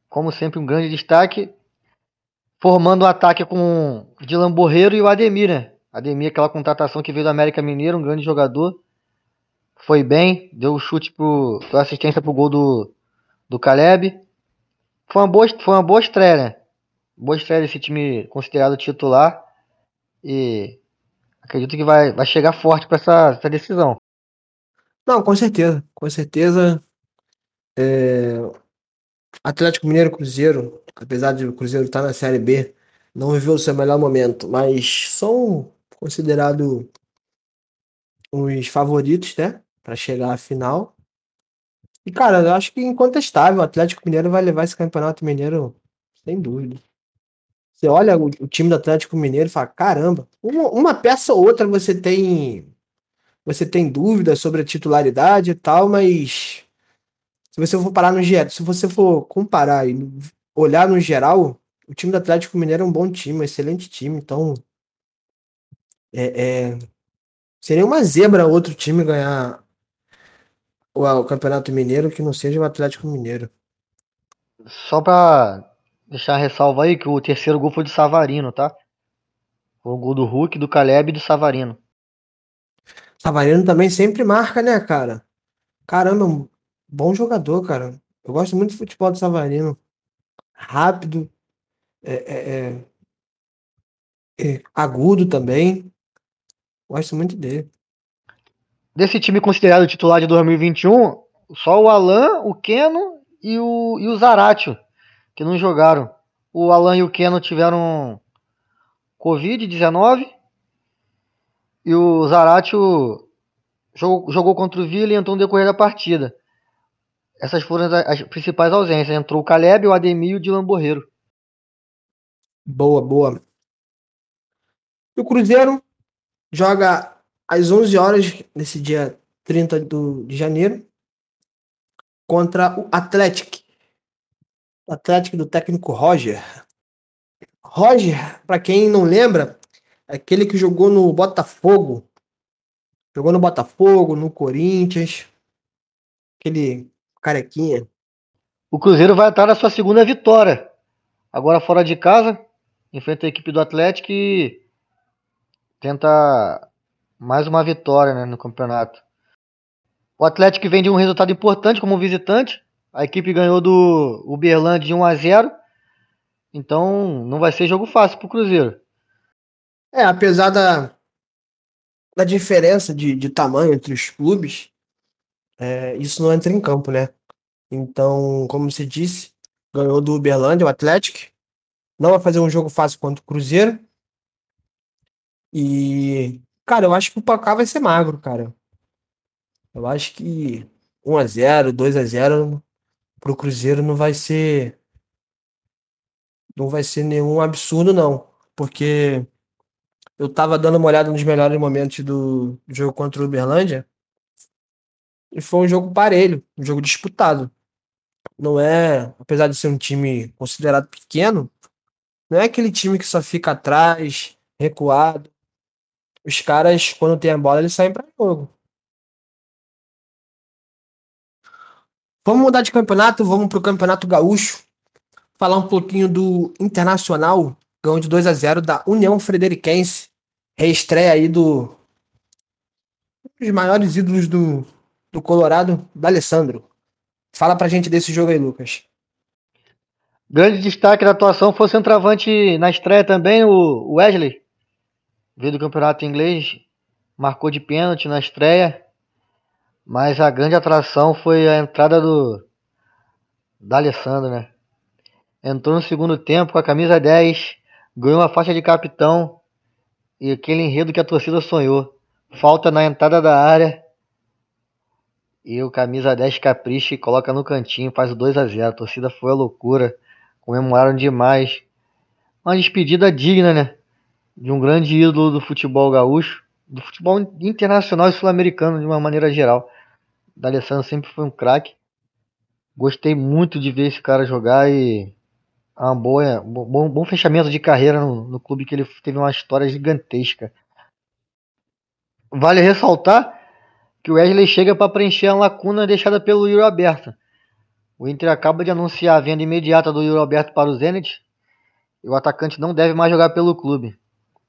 [SPEAKER 2] Como sempre, um grande destaque formando o um ataque com o Dylan Borreiro e o Ademir, né? Ademir, aquela contratação que veio do América Mineiro, um grande jogador. Foi bem, deu o chute pro. deu assistência pro gol do, do Caleb. Foi uma boa, foi uma boa estreia, né? Boa estreia desse time considerado titular. E acredito que vai, vai chegar forte para essa, essa decisão.
[SPEAKER 1] Não, com certeza, com certeza. É... Atlético Mineiro Cruzeiro apesar de o Cruzeiro estar na Série B, não viveu o seu melhor momento, mas são considerados os favoritos, né, para chegar à final. E cara, eu acho que incontestável, o Atlético Mineiro vai levar esse Campeonato Mineiro sem dúvida. Você olha o, o time do Atlético Mineiro e fala, caramba, uma, uma peça ou outra você tem você tem dúvidas sobre a titularidade e tal, mas se você for parar no geral, se você for comparar e olhar no geral, o time do Atlético Mineiro é um bom time, um excelente time, então é, é, seria uma zebra outro time ganhar o, Campeonato Mineiro que não seja o Atlético Mineiro.
[SPEAKER 2] Só pra deixar a ressalva aí que o terceiro gol foi de Savarino, tá? O gol do Hulk, do Caleb e do Savarino.
[SPEAKER 1] Savarino também sempre marca, né, cara? Caramba, um bom jogador, cara. Eu gosto muito do futebol do Savarino. Rápido, é, é, é, é agudo também. Gosto muito dele.
[SPEAKER 2] Desse time considerado titular de 2021, só o Alan, o Keno e o, e o Zaratio, que não jogaram. O Alan e o Keno tiveram Covid-19 e o Zaratio jogou, jogou contra o Vila e entrou no decorrer da partida. Essas foram as, principais ausências. Entrou o Caleb, o Ademir e o Dilan Borreiro.
[SPEAKER 1] Boa, boa. E o Cruzeiro joga às 11 horas, nesse dia 30 do, de janeiro, contra o Atlético. O Atlético do técnico Roger. Roger, para quem não lembra, é aquele que jogou no Botafogo. Jogou no Botafogo, no Corinthians. Aquele carequinha.
[SPEAKER 2] O Cruzeiro vai estar na sua segunda vitória. Agora fora de casa, enfrenta a equipe do Atlético e tenta mais uma vitória né, no campeonato. O Atlético vem de um resultado importante como visitante. A equipe ganhou do Uberlândia de 1 a 0. Então não vai ser jogo fácil para o Cruzeiro.
[SPEAKER 1] É, apesar da, da diferença de, de tamanho entre os clubes, é, isso não entra em campo, né? Então, como você disse, ganhou do Uberlândia, o Atlético. Não vai fazer um jogo fácil contra o Cruzeiro. E, cara, eu acho que o placar vai ser magro, cara. Eu acho que 1x0, 2x0 pro Cruzeiro não vai ser. Não vai ser nenhum absurdo, não. Porque eu tava dando uma olhada nos melhores momentos do jogo contra o Uberlândia. E foi um jogo parelho, um jogo disputado. Não é, apesar de ser um time considerado pequeno, não é aquele time que só fica atrás, recuado. Os caras, quando tem a bola, eles saem para jogo. Vamos mudar de campeonato, vamos pro Campeonato Gaúcho. Falar um pouquinho do Internacional, ganhou de 2 a 0 da União Frederiquense. Reestreia aí do um dos maiores ídolos do, do Colorado, da Alessandro. Fala pra gente desse jogo aí, Lucas.
[SPEAKER 2] Grande destaque da atuação foi o centroavante na estreia também, o Wesley. Veio do campeonato inglês, marcou de pênalti na estreia. Mas a grande atração foi a entrada do da Alessandro, né? Entrou no segundo tempo com a camisa 10, ganhou uma faixa de capitão e aquele enredo que a torcida sonhou. Falta na entrada da área e o camisa 10 capricha e coloca no cantinho, faz o 2 a 0 A torcida foi a loucura. Comemoraram demais. Uma despedida digna, né? De um grande ídolo do futebol gaúcho, do futebol internacional e sul-americano de uma maneira geral. D'Alessandro sempre foi um craque. Gostei muito de ver esse cara jogar e é uma boa, bom, bom fechamento de carreira no, no clube que ele teve uma história gigantesca. Vale ressaltar que o Wesley chega para preencher a lacuna deixada pelo Yuri Aberto. O Inter acaba de anunciar a venda imediata do Yuri Aberto para o Zenit e o atacante não deve mais jogar pelo clube.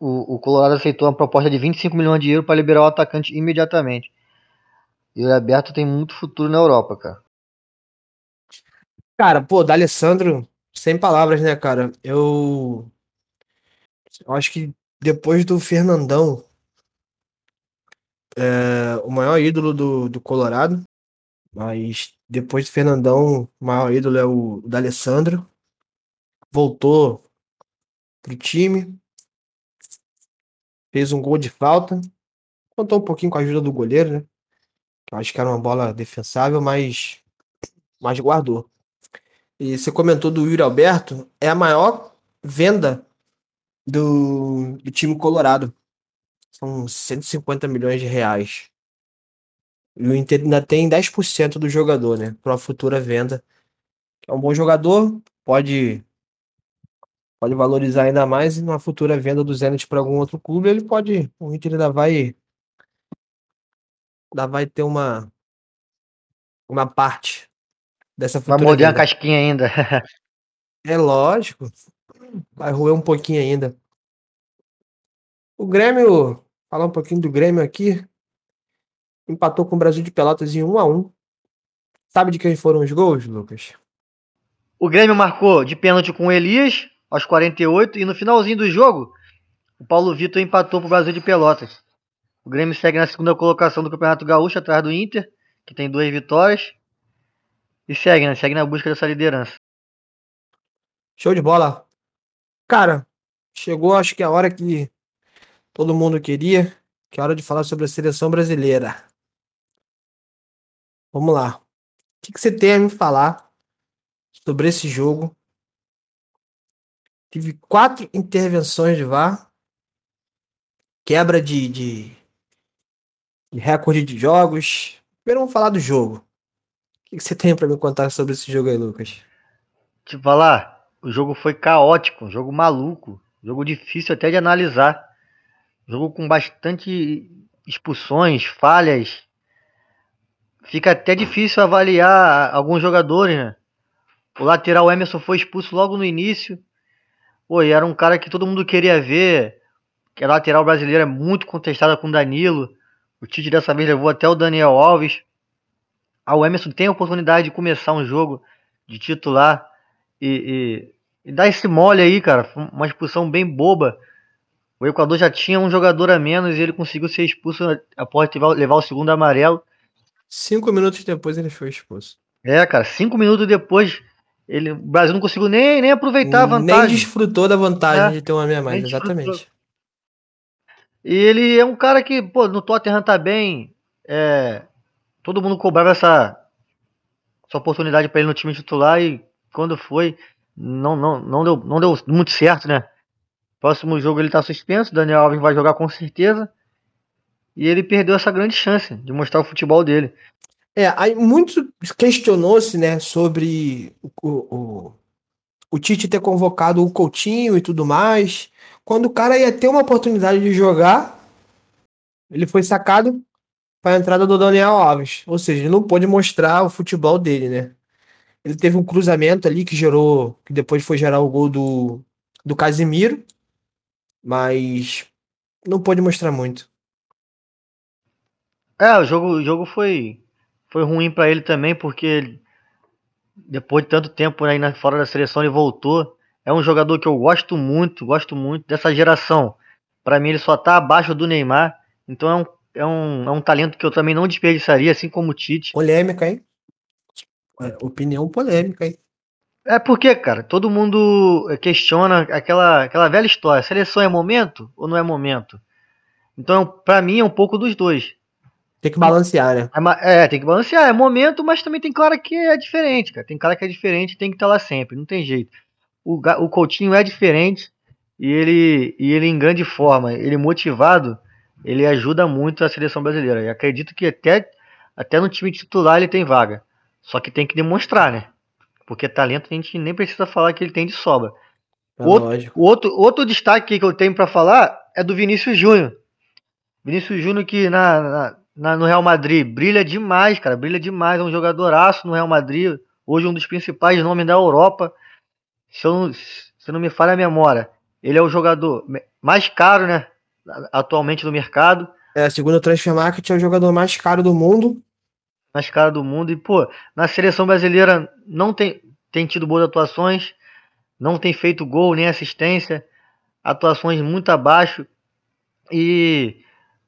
[SPEAKER 2] O, o Colorado aceitou uma proposta de 25 milhões de euros para liberar o atacante imediatamente. Yuri Aberto tem muito futuro na Europa, cara.
[SPEAKER 1] Cara, pô, D'Alessandro, sem palavras, né, cara? Eu, eu acho que depois do Fernandão, é, o maior ídolo do, do Colorado. Mas depois do Fernandão, o maior ídolo é o, o D'Alessandro. Voltou pro time. Fez um gol de falta. Contou um pouquinho com a ajuda do goleiro, né? Eu acho que era uma bola defensável, mas, mas guardou. E você comentou do Yuri Alberto, é a maior venda do, do time colorado. São 150 milhões de reais. E o Inter ainda tem 10% do jogador, né? Para uma futura venda. É um bom jogador, pode pode valorizar ainda mais e numa futura venda do Zenit para algum outro clube, ele pode, o Inter ainda vai ainda vai ter uma uma parte dessa
[SPEAKER 2] futura Vai morder a casquinha ainda.
[SPEAKER 1] é lógico. Vai roer um pouquinho ainda. O Grêmio, falar um pouquinho do Grêmio aqui. empatou com o Brasil de Pelotas em 1 a 1 Sabe de quem foram os gols, Lucas?
[SPEAKER 2] O Grêmio marcou de pênalti com o Elias, aos 48, e no finalzinho do jogo, o Paulo Vitor empatou para o Brasil de Pelotas. O Grêmio segue na segunda colocação do Campeonato Gaúcho, atrás do Inter, que tem duas vitórias. E segue, né? Segue na busca dessa liderança.
[SPEAKER 1] Show de bola. Cara, chegou acho que a hora que todo mundo queria, que é a hora de falar sobre a seleção brasileira. Vamos lá. O que, que você tem a me falar sobre esse jogo? Tive quatro intervenções de VAR, quebra de, de, de recorde de jogos. Primeiro vamos falar do jogo. O que, você tem para me contar sobre esse jogo aí, Lucas?
[SPEAKER 2] Te falar, o jogo foi caótico, um jogo maluco, jogo difícil até de analisar. Jogo com bastante expulsões, falhas. Fica até difícil avaliar alguns jogadores, né? O lateral Emerson foi expulso logo no início. Pô, e era um cara que todo mundo queria ver. Que a lateral brasileira é muito contestada com o Danilo. O Tite dessa vez levou até o Daniel Alves. Ah, o Emerson tem a oportunidade de começar um jogo de titular e, e, e dar esse mole aí, cara. Uma expulsão bem boba. O Equador já tinha um jogador a menos e ele conseguiu ser expulso após levar o segundo amarelo.
[SPEAKER 1] Cinco minutos depois ele foi expulso.
[SPEAKER 2] É, cara, cinco minutos depois ele, o Brasil não conseguiu nem, nem aproveitar a vantagem.
[SPEAKER 1] Nem desfrutou da vantagem é, de ter uma meia mais, exatamente.
[SPEAKER 2] E ele é um cara que, pô, no Tottenham tá bem. É, todo mundo cobrava essa, essa oportunidade para ele no time titular e quando foi, não, não, não, deu, não deu muito certo, né? Próximo jogo ele tá suspenso, Daniel Alves vai jogar com certeza. E ele perdeu essa grande chance de mostrar o futebol dele.
[SPEAKER 1] É, aí muito questionou-se, né, sobre o, o, o Tite ter convocado o Coutinho e tudo mais. Quando o cara ia ter uma oportunidade de jogar, ele foi sacado para a entrada do Daniel Alves. Ou seja, ele não pôde mostrar o futebol dele, né? Ele teve um cruzamento ali que gerou, que depois foi gerar o gol do, do Casimiro, mas não pôde mostrar muito.
[SPEAKER 2] É, o jogo, o jogo foi foi ruim para ele também, porque depois de tanto tempo aí na, fora da seleção ele voltou. É um jogador que eu gosto muito, gosto muito dessa geração. Para mim ele só tá abaixo do Neymar, então é um, é um, é um talento que eu também não desperdiçaria, assim como o Tite.
[SPEAKER 1] Polêmica, hein? É, opinião polêmica, hein?
[SPEAKER 2] É porque, cara, todo mundo questiona aquela, aquela velha história. Seleção é momento ou não é momento? Então, para mim, é um pouco dos dois.
[SPEAKER 1] Tem que balancear, né?
[SPEAKER 2] É, tem que balancear. É momento, mas também tem cara que é diferente, cara. Tem cara que é diferente tem que estar lá sempre, não tem jeito. O, o Coutinho é diferente e ele, e ele em grande forma, ele motivado, ele ajuda muito a seleção brasileira. E acredito que até, até no time titular ele tem vaga. Só que tem que demonstrar, né? Porque talento a gente nem precisa falar que ele tem de sobra. É outro, outro, outro destaque que eu tenho para falar é do Vinícius Júnior. Vinícius Júnior que na, na na, no Real Madrid. Brilha demais, cara. Brilha demais. É um jogadoraço no Real Madrid. Hoje um dos principais nomes da Europa. Se, eu, se não me falha a memória, ele é o jogador mais caro, né? Atualmente no mercado.
[SPEAKER 1] É, segundo o Transfer Market, é o jogador mais caro do mundo.
[SPEAKER 2] Mais caro do mundo. E, pô, na seleção brasileira não tem, tem tido boas atuações. Não tem feito gol nem assistência. Atuações muito abaixo. E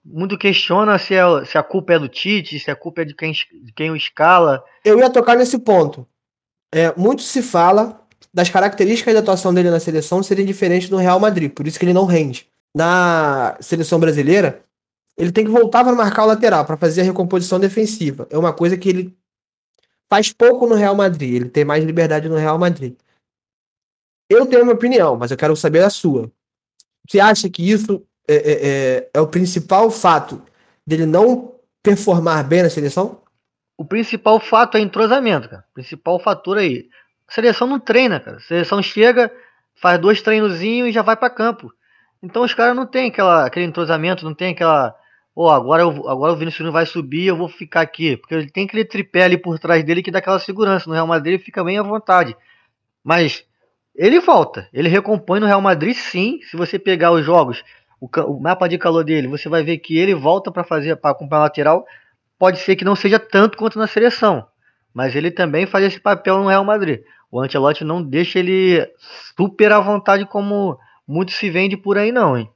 [SPEAKER 2] muito questiona se, é, se a culpa é do Tite, se a culpa é de quem, de quem o escala.
[SPEAKER 1] Eu ia tocar nesse ponto. É, muito se fala das características da atuação dele na seleção serem diferentes do Real Madrid, por isso que ele não rende. Na seleção brasileira, ele tem que voltar para marcar o lateral, para fazer a recomposição defensiva. É uma coisa que ele faz pouco no Real Madrid, ele tem mais liberdade no Real Madrid. Eu tenho uma opinião, mas eu quero saber a sua. Você acha que isso é, é, é, é o principal fato dele não performar bem na seleção?
[SPEAKER 2] O principal fato é entrosamento, cara. O principal fator aí. A seleção não treina, cara. A seleção chega, faz dois treinozinhos e já vai para campo. Então os caras não tem aquela, aquele entrosamento, não tem aquela. Ó, oh, agora, agora o Vinícius não vai subir, eu vou ficar aqui. Porque ele tem aquele tripé ali por trás dele que dá aquela segurança. No Real Madrid ele fica bem à vontade. Mas ele volta. Ele recompõe no Real Madrid sim. Se você pegar os jogos o, o, mapa de calor dele, você vai ver que ele volta para fazer para acompanhar lateral, pode ser que não seja tanto quanto na seleção, mas ele também faz esse papel no Real Madrid. O Ancelotti não deixa ele super à vontade como muito se vende por aí não, hein?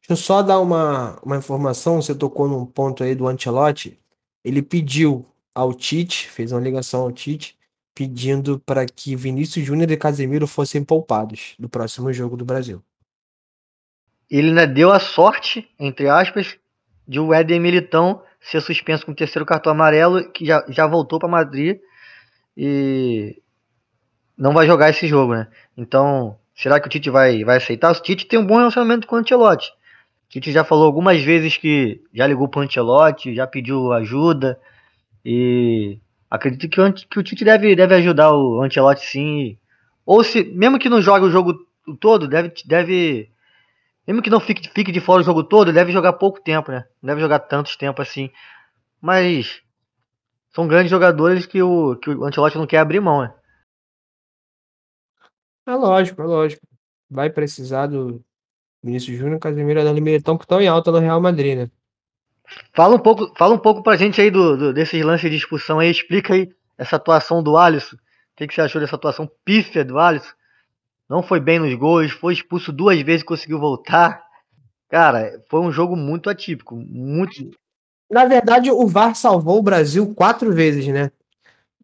[SPEAKER 1] Deixa eu só dar uma, uma informação, você tocou num ponto aí do Ancelotti. Ele pediu ao Tite, fez uma ligação ao Tite, pedindo para que Vinícius Júnior e Casemiro fossem poupados do próximo jogo do Brasil.
[SPEAKER 2] Ele ainda deu a sorte, entre aspas, de o Éder Militão ser suspenso com o terceiro cartão amarelo, que já, já voltou para Madrid e não vai jogar esse jogo, né? Então, será que o Tite vai, vai aceitar? O Tite tem um bom relacionamento com o Ancelotti. O Tite já falou algumas vezes que já ligou para o Ancelotti, já pediu ajuda e acredito que o, que o Tite deve, deve ajudar o Ancelotti sim. Ou se, mesmo que não jogue o jogo todo, deve, deve mesmo que não fique, fique de fora o jogo todo, deve jogar pouco tempo, né? Não deve jogar tantos tempo assim. Mas são grandes jogadores que o, que o Ancelotti não quer abrir mão, né?
[SPEAKER 1] É lógico, é lógico. Vai precisar do Vinícius Júnior, Casemiro e Militão, que estão em alta no Real Madrid, né?
[SPEAKER 2] Fala um pouco, fala um pouco pra gente aí do, do desses lances de expulsão aí, explica aí essa atuação do Alisson. O que, que você achou dessa atuação pífia do Alisson? Não foi bem nos gols, foi expulso duas vezes e conseguiu voltar. Cara, foi um jogo muito atípico, muito.
[SPEAKER 1] Na verdade, o VAR salvou o Brasil quatro vezes, né?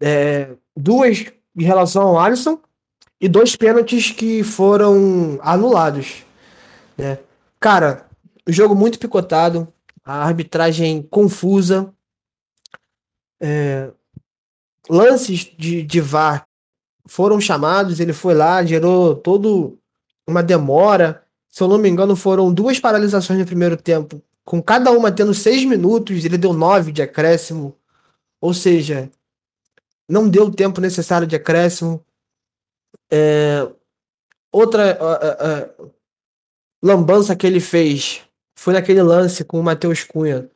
[SPEAKER 1] É, duas em relação ao Alisson e dois pênaltis que foram anulados, né? Cara, jogo muito picotado, a arbitragem confusa, é, lances de, de VAR foram chamados, ele foi lá, gerou todo uma demora. Se eu não me engano, foram duas paralisações no primeiro tempo, com cada uma tendo seis minutos, ele deu nove de acréscimo. Ou seja, não deu o tempo necessário de acréscimo. É, outra uh, uh, uh, lambança que ele fez foi naquele lance com o Matheus Cunha,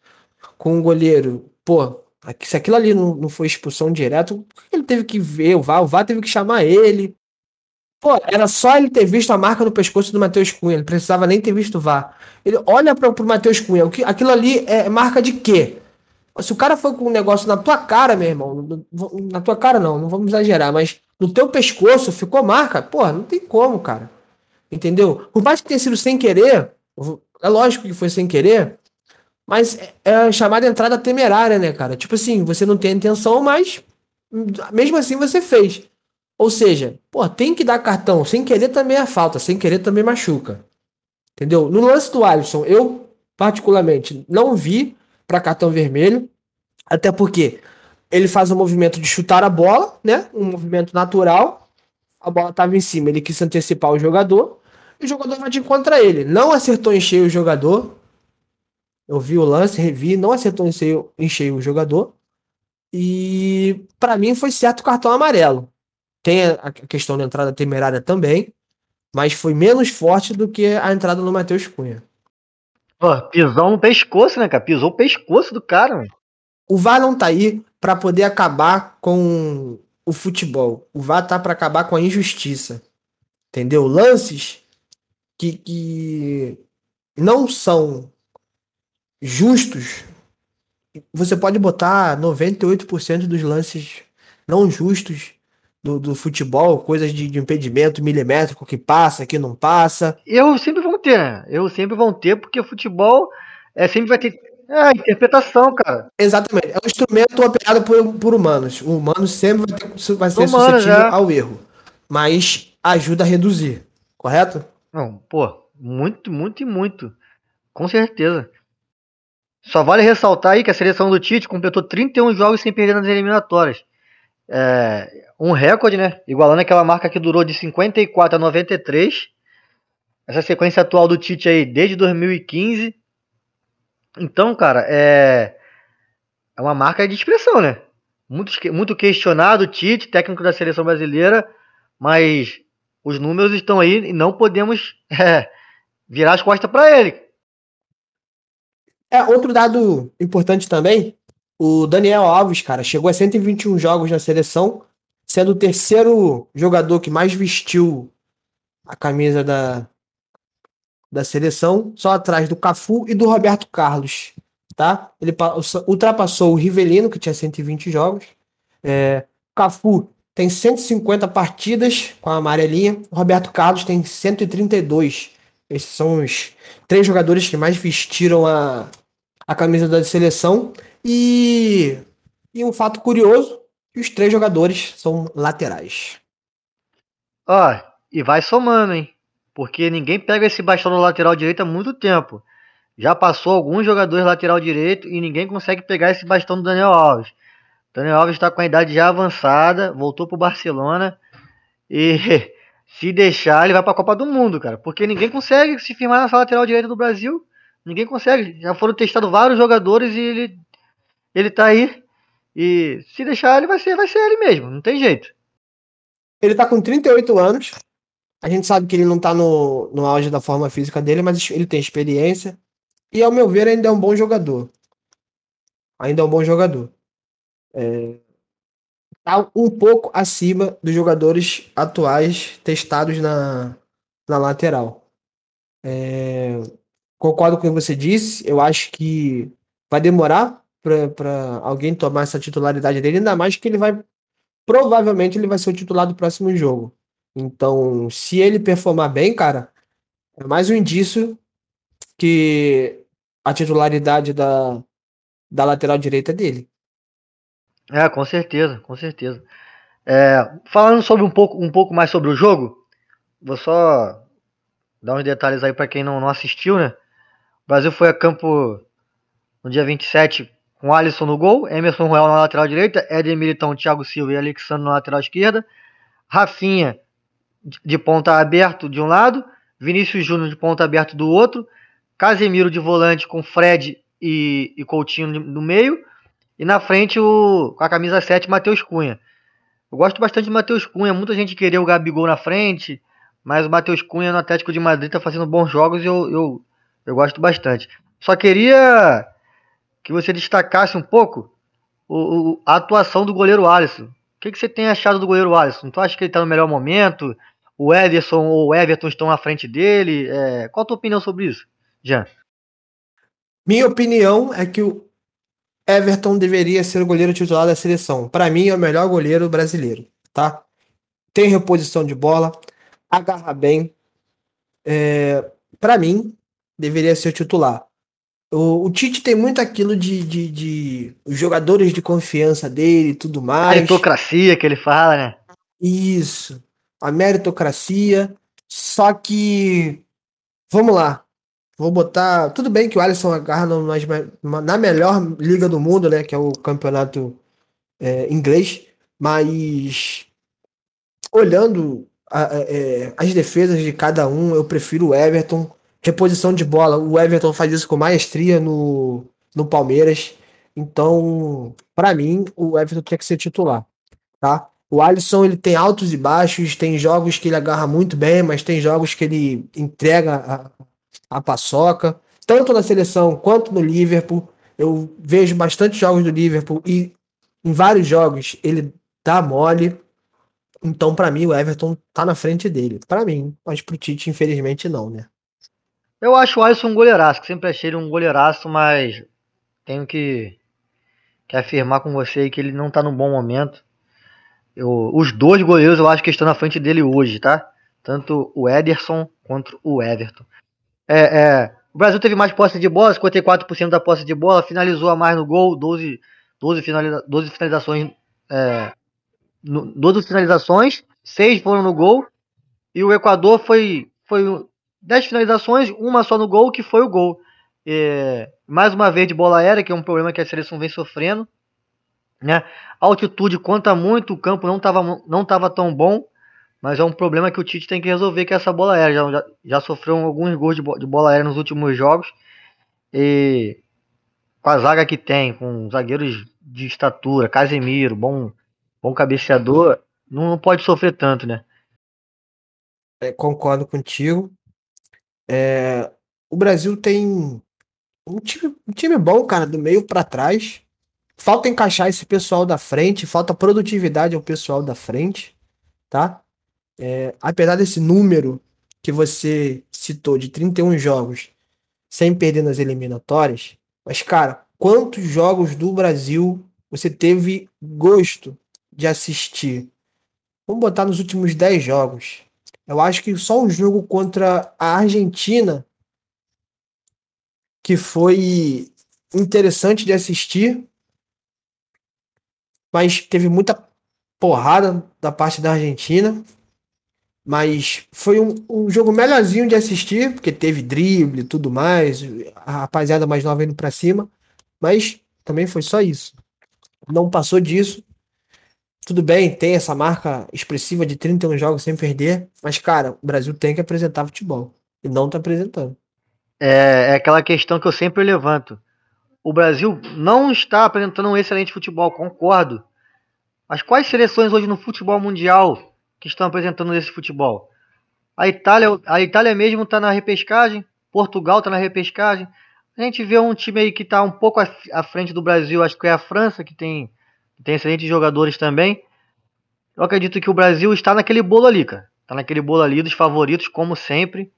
[SPEAKER 1] com o goleiro. Pô, se aquilo ali não, não foi expulsão direto, ele teve que ver o VAR, o VAR teve que chamar ele. Pô, era só ele ter visto a marca no pescoço do Matheus Cunha, ele precisava nem ter visto o VAR. Ele olha para o Matheus Cunha, aquilo ali é marca de quê? Se o cara foi com um negócio na tua cara, meu irmão, na tua cara não, não vamos exagerar, mas no teu pescoço ficou marca, pô, não tem como, cara. Entendeu? Por mais que tenha sido sem querer, é lógico que foi sem querer, mas é a chamada entrada temerária, né, cara? Tipo assim, você não tem intenção, mas mesmo assim você fez. Ou seja, pô, tem que dar cartão. Sem querer também é falta, sem querer também machuca. Entendeu? No lance do Alisson, eu particularmente não vi para cartão vermelho, até porque ele faz o movimento de chutar a bola, né? Um movimento natural. A bola estava em cima, ele quis antecipar o jogador. E o jogador vai de contra ele. Não acertou em cheio o jogador, eu vi o lance, revi, não acertou em cheio, o jogador. E para mim foi certo o cartão amarelo. Tem a questão da entrada temerária também, mas foi menos forte do que a entrada do Matheus Cunha.
[SPEAKER 2] Pô, pisou no pescoço, né, cara? Pisou o pescoço do cara. Mano.
[SPEAKER 1] O VAR não tá aí para poder acabar com o futebol. O VAR tá para acabar com a injustiça. Entendeu? Lances que, que não são justos, você pode botar 98% dos lances não justos do, do futebol, coisas de, de, impedimento milimétrico que passa, que não passa.
[SPEAKER 2] Eu sempre vão ter, né? Eu sempre vão ter, porque o futebol é, sempre vai ter. É, interpretação, cara.
[SPEAKER 1] Exatamente. É um instrumento operado por, por humanos. O humano sempre vai, ter, vai ser suscetível é. ao erro. Mas ajuda a reduzir, correto?
[SPEAKER 2] Não, pô, muito, muito e muito. Com certeza. Só vale ressaltar aí que a seleção do Tite completou 31 jogos sem perder nas eliminatórias. É, um recorde, né? Igualando aquela marca que durou de 54 a 93. Essa sequência atual do Tite aí desde 2015. Então, cara, é, é uma marca de expressão, né? Muito, muito questionado o Tite, técnico da seleção brasileira, mas os números estão aí e não podemos é, virar as costas para ele.
[SPEAKER 1] É, outro dado importante também, o Daniel Alves, cara, chegou a 121 jogos na seleção, sendo o terceiro jogador que mais vestiu a camisa da, da seleção, só atrás do Cafu e do Roberto Carlos. tá? Ele ultrapassou o Rivelino, que tinha 120 jogos. É, Cafu tem 150 partidas com a amarelinha. Roberto Carlos tem 132. Esses são os três jogadores que mais vestiram a, a camisa da seleção. E, e um fato curioso: os três jogadores são laterais.
[SPEAKER 2] Ó, e vai somando, hein? Porque ninguém pega esse bastão no lateral direito há muito tempo. Já passou alguns jogadores lateral direito e ninguém consegue pegar esse bastão do Daniel Alves. Daniel Alves está com a idade já avançada, voltou para o Barcelona e se deixar ele vai para a Copa do Mundo, cara, porque ninguém consegue se firmar nessa lateral direita do Brasil. Ninguém consegue. Já foram testados vários jogadores e ele ele tá aí e se deixar ele vai ser vai ser ele mesmo, não tem jeito.
[SPEAKER 1] Ele tá com 38 anos. A gente sabe que ele não tá no, no auge da forma física dele, mas ele tem experiência. E ao meu ver, ainda é um bom jogador. Ainda é um bom jogador. É, tá um pouco acima dos jogadores atuais testados na, na lateral. É, concordo com o que você disse. Eu acho que vai demorar para alguém tomar essa titularidade dele, ainda mais que ele vai. Provavelmente ele vai ser o titular do próximo jogo. Então, se ele performar bem, cara, é mais um indício que a titularidade da, da lateral direita é dele.
[SPEAKER 2] É, com certeza, com certeza. É, falando sobre um pouco, um pouco mais sobre o jogo, vou só dar uns detalhes aí para quem não, não assistiu, né? O Brasil foi a campo no dia 27 com Alisson no gol, Emerson Royal na lateral direita, Éder Militão, Thiago Silva e Alexandre na lateral esquerda, Rafinha de ponta aberto de um lado, Vinícius Júnior de ponta aberto do outro, Casemiro de volante com Fred e, e Coutinho no meio. E na frente, o, com a camisa 7, Matheus Cunha. Eu gosto bastante de Matheus Cunha. Muita gente queria o Gabigol na frente. Mas o Matheus Cunha no Atlético de Madrid está fazendo bons jogos e eu, eu, eu gosto bastante. Só queria que você destacasse um pouco o, o, a atuação do goleiro Alisson. O que, que você tem achado do goleiro Alisson? Tu acha que ele está no melhor momento? O Ederson ou o Everton estão à frente dele? É, qual a tua opinião sobre isso? Jean.
[SPEAKER 1] Minha opinião é que o Everton deveria ser o goleiro titular da seleção. Para mim, é o melhor goleiro brasileiro, tá? Tem reposição de bola, agarra bem. É, Para mim, deveria ser o titular. O, o, Tite tem muito aquilo de, de, de, os jogadores de confiança dele e tudo mais.
[SPEAKER 2] A meritocracia que ele fala, né?
[SPEAKER 1] Isso. A meritocracia. Só que. Vamos lá. Vou botar. Tudo bem que o Alisson agarra na melhor liga do mundo, né? Que é o campeonato é, inglês. Mas olhando a, é, as defesas de cada um, eu prefiro o Everton. Reposição de bola, o Everton faz isso com maestria no, no Palmeiras. Então, para mim, o Everton tinha que ser titular, tá? O Alisson ele tem altos e baixos, tem jogos que ele agarra muito bem, mas tem jogos que ele entrega a, a paçoca, tanto na seleção quanto no Liverpool. Eu vejo bastante jogos do Liverpool e em vários jogos ele dá mole. Então, para mim, o Everton tá na frente dele. Para mim, mas pro Tite, infelizmente, não, né?
[SPEAKER 2] Eu acho o Alisson um goleiraço, sempre achei ele um goleiraço, mas tenho que, que afirmar com você que ele não tá num bom momento. Eu, os dois goleiros eu acho que estão na frente dele hoje, tá? Tanto o Ederson quanto o Everton. É, é, o Brasil teve mais posse de bola, 54% da posse de bola, finalizou a mais no gol, 12, 12, finaliza, 12 finalizações. É, no, 12 finalizações, 6 foram no gol. E o Equador foi, foi 10 finalizações, uma só no gol, que foi o gol. É, mais uma vez de bola aérea, que é um problema que a seleção vem sofrendo. Né? A altitude conta muito, o campo não estava não tava tão bom. Mas é um problema que o Tite tem que resolver, que é essa bola aérea. Já, já, já sofreu alguns gols de, de bola aérea nos últimos jogos. E com a zaga que tem, com zagueiros de estatura, Casemiro, bom, bom cabeceador, não, não pode sofrer tanto, né?
[SPEAKER 1] É, concordo contigo. É, o Brasil tem um time, um time bom, cara, do meio para trás. Falta encaixar esse pessoal da frente, falta produtividade ao pessoal da frente, tá? É, apesar desse número que você citou de 31 jogos sem perder nas eliminatórias, mas cara, quantos jogos do Brasil você teve gosto de assistir? Vamos botar nos últimos 10 jogos. Eu acho que só um jogo contra a Argentina que foi interessante de assistir, mas teve muita porrada da parte da Argentina. Mas foi um, um jogo melhorzinho de assistir, porque teve drible e tudo mais, a rapaziada mais nova indo para cima, mas também foi só isso. Não passou disso. Tudo bem, tem essa marca expressiva de 31 jogos sem perder, mas cara, o Brasil tem que apresentar futebol e não tá apresentando.
[SPEAKER 2] É, é aquela questão que eu sempre levanto. O Brasil não está apresentando um excelente futebol, concordo. Mas quais seleções hoje no futebol mundial que estão apresentando esse futebol? A Itália, a Itália mesmo está na repescagem, Portugal está na repescagem. A gente vê um time aí que está um pouco à frente do Brasil, acho que é a França, que tem, tem excelentes jogadores também. Eu acredito que o Brasil está naquele bolo ali, cara. Está naquele bolo ali dos favoritos, como sempre.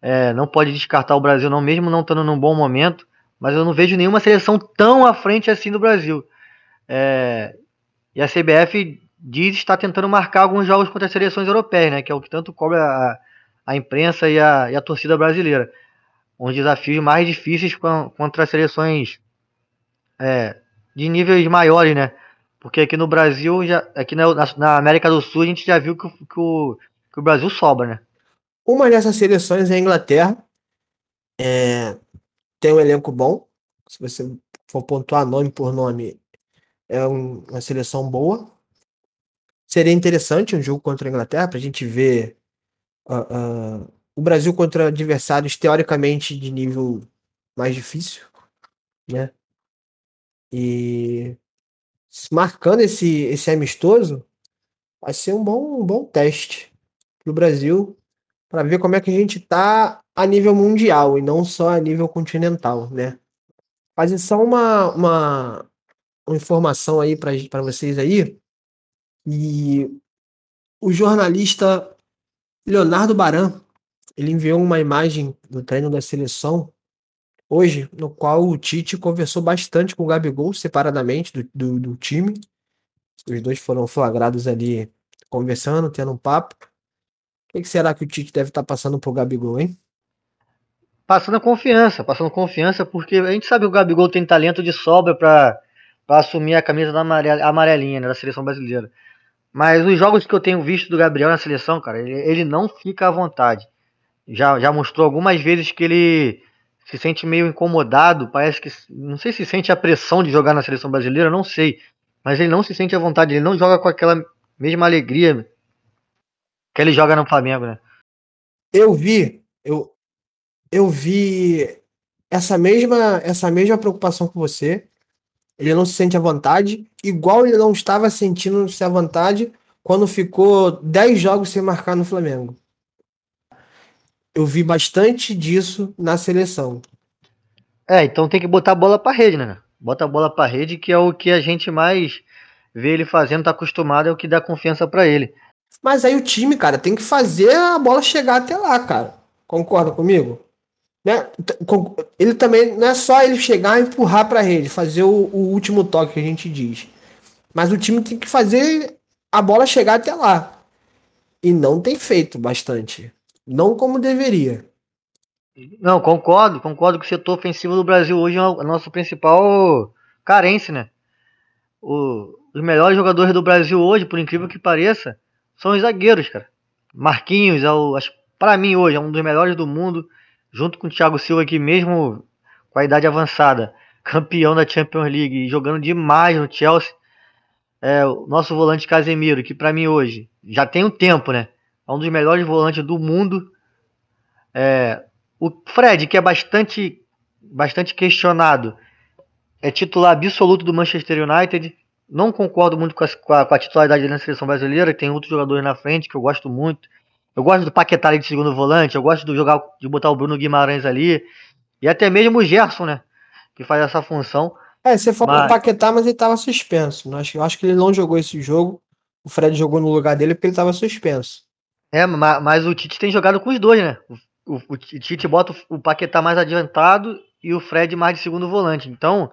[SPEAKER 2] É, não pode descartar o Brasil, não, mesmo não estando num bom momento. Mas eu não vejo nenhuma seleção tão à frente assim do Brasil. É, e a CBF diz estar tentando marcar alguns jogos contra as seleções europeias, né? Que é o que tanto cobra a, a imprensa e a, e a torcida brasileira. Uns desafios mais difíceis contra as seleções é, de níveis maiores, né? Porque aqui no Brasil, já, aqui na, na América do Sul, a gente já viu que, que, o, que o Brasil sobra, né?
[SPEAKER 1] Uma dessas seleções é a Inglaterra. É, tem um elenco bom. Se você for pontuar nome por nome, é um, uma seleção boa. Seria interessante um jogo contra a Inglaterra para a gente ver uh, uh, o Brasil contra adversários teoricamente de nível mais difícil, né? E marcando esse, esse amistoso, vai ser um bom, um bom teste para o Brasil para ver como é que a gente tá a nível mundial e não só a nível continental, né? Fazer só uma, uma, uma informação aí para vocês aí. E o jornalista Leonardo Baran, ele enviou uma imagem do treino da seleção hoje, no qual o Tite conversou bastante com o Gabigol separadamente do, do, do time. Os dois foram flagrados ali conversando, tendo um papo. O que, será que o Tite deve estar tá passando pro Gabigol, hein?
[SPEAKER 2] Passando confiança, passando confiança, porque a gente sabe que o Gabigol tem talento de sobra para assumir a camisa da amarelinha né, da seleção brasileira. Mas os jogos que eu tenho visto do Gabriel na seleção, cara, ele, ele não fica à vontade. Já, já mostrou algumas vezes que ele se sente meio incomodado, parece que. Não sei se sente a pressão de jogar na seleção brasileira, não sei. Mas ele não se sente à vontade, ele não joga com aquela mesma alegria que ele joga no Flamengo, né?
[SPEAKER 1] Eu vi, eu, eu vi essa mesma, essa mesma preocupação com você. Ele não se sente à vontade, igual ele não estava sentindo-se à vontade quando ficou 10 jogos sem marcar no Flamengo. Eu vi bastante disso na seleção.
[SPEAKER 2] É, então tem que botar a bola para rede, né? Bota a bola para rede, que é o que a gente mais vê ele fazendo, tá acostumado, é o que dá confiança para ele.
[SPEAKER 1] Mas aí o time, cara, tem que fazer a bola chegar até lá, cara. Concorda comigo? Né? Ele também não é só ele chegar e empurrar para a rede, fazer o, o, último toque que a gente diz. Mas o time tem que fazer a bola chegar até lá. E não tem feito bastante. Não como deveria.
[SPEAKER 2] Não, concordo, concordo que o setor ofensivo do Brasil hoje é a nossa principal carência, né? O, os melhores jogadores do Brasil hoje, por incrível que pareça, são os zagueiros, cara. Marquinhos, é para mim hoje, é um dos melhores do mundo, junto com o Thiago Silva, que mesmo com a idade avançada, campeão da Champions League, jogando demais no Chelsea. É, o nosso volante Casemiro, que para mim hoje já tem um tempo, né? É um dos melhores volantes do mundo. É, o Fred, que é bastante, bastante questionado, é titular absoluto do Manchester United. Não concordo muito com a, com a, com a titularidade dele na seleção brasileira. Tem outros jogadores na frente que eu gosto muito. Eu gosto do Paquetá ali de segundo volante. Eu gosto de jogar, de botar o Bruno Guimarães ali. E até mesmo o Gerson, né? Que faz essa função.
[SPEAKER 1] É, você falou mas... do Paquetá, mas ele estava suspenso. Né? Eu acho que ele não jogou esse jogo. O Fred jogou no lugar dele porque ele estava suspenso.
[SPEAKER 2] É, mas, mas, o Tite tem jogado com os dois, né? O, o, o Tite bota o Paquetá mais adiantado e o Fred mais de segundo volante. Então,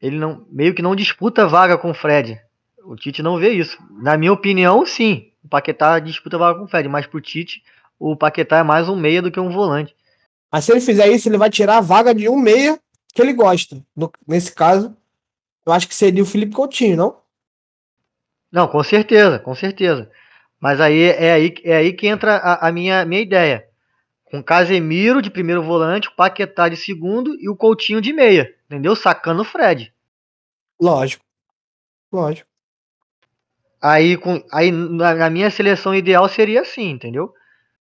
[SPEAKER 2] ele não meio que não disputa vaga com o Fred. O Tite não vê isso. Na minha opinião, sim. O Paquetá disputa vaga com o Fred, mas pro Tite, o Paquetá é mais um meia do que um volante.
[SPEAKER 1] Mas se ele fizer isso, ele vai tirar a vaga de um meia que ele gosta. No, nesse caso, eu acho que seria o Felipe Coutinho, não?
[SPEAKER 2] Não, com certeza, com certeza. Mas aí é aí, é aí que entra a, a minha, minha ideia. Com Casemiro de primeiro volante, o Paquetá de segundo e o Coutinho de meia. Entendeu? Sacando o Fred.
[SPEAKER 1] Lógico. Lógico.
[SPEAKER 2] Aí, com, aí na, na minha seleção ideal seria assim, entendeu?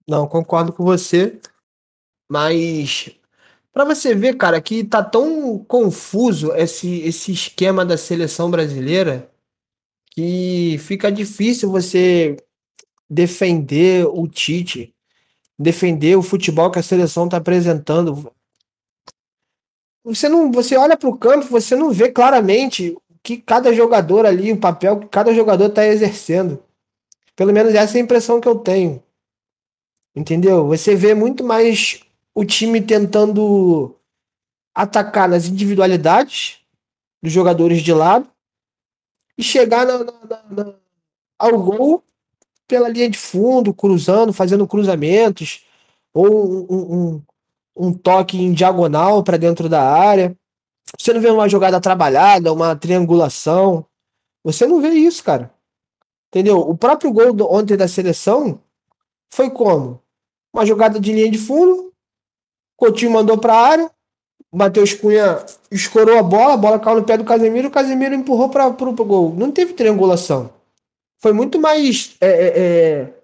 [SPEAKER 1] Não, concordo com você. Mas para você ver, cara, que tá tão confuso esse, esse esquema da seleção brasileira que fica difícil você defender o Tite, defender o futebol que a seleção tá apresentando. Você não, você olha para o campo, você não vê claramente que cada jogador ali, o papel que cada jogador está exercendo. Pelo menos essa é a impressão que eu tenho. Entendeu? Você vê muito mais o time tentando atacar nas individualidades dos jogadores de lado e chegar na, na, na, ao gol pela linha de fundo, cruzando, fazendo cruzamentos, ou um, um, um toque em diagonal para dentro da área. Você não vê uma jogada trabalhada, uma triangulação. Você não vê isso, cara. Entendeu? O próprio gol do, ontem da seleção foi como? Uma jogada de linha de fundo. Coutinho mandou para a área. Matheus Cunha escorou a bola, a bola caiu no pé do Casemiro, o Casemiro empurrou para o gol. Não teve triangulação. Foi muito mais é, é, é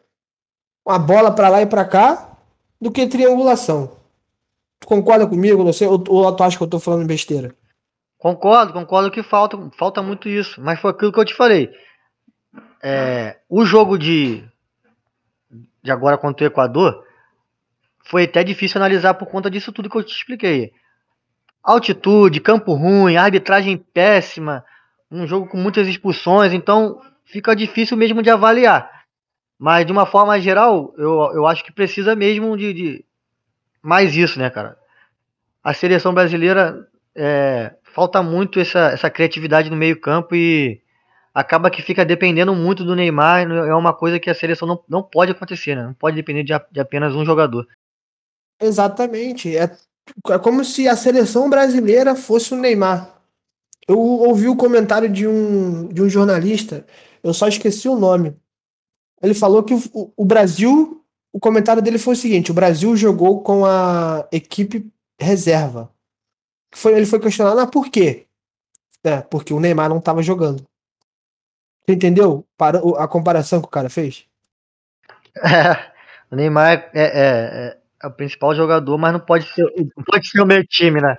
[SPEAKER 1] uma bola para lá e para cá do que triangulação. Concorda comigo? Não sei, ou, ou tu acha que eu tô falando besteira?
[SPEAKER 2] Concordo, concordo que falta, falta muito isso. Mas foi aquilo que eu te falei. É, o jogo de, de agora contra o Equador foi até difícil analisar por conta disso tudo que eu te expliquei. Altitude, campo ruim, arbitragem péssima, um jogo com muitas expulsões, então fica difícil mesmo de avaliar. Mas de uma forma geral, eu, eu acho que precisa mesmo de, de mais isso, né, cara? A seleção brasileira é, falta muito essa, essa criatividade no meio-campo e acaba que fica dependendo muito do Neymar. É uma coisa que a seleção não, não pode acontecer, né? Não pode depender de, de apenas um jogador.
[SPEAKER 1] Exatamente. É, é como se a seleção brasileira fosse o Neymar. Eu ouvi o comentário de um, de um jornalista, eu só esqueci o nome. Ele falou que o, o Brasil o comentário dele foi o seguinte: o Brasil jogou com a equipe reserva. Foi, ele foi questionado, ah, por quê? É, porque o Neymar não estava jogando. Você entendeu Para, a comparação que o cara fez?
[SPEAKER 2] É, o Neymar é, é, é, o principal jogador, mas não pode ser, não pode ser o meu time, né?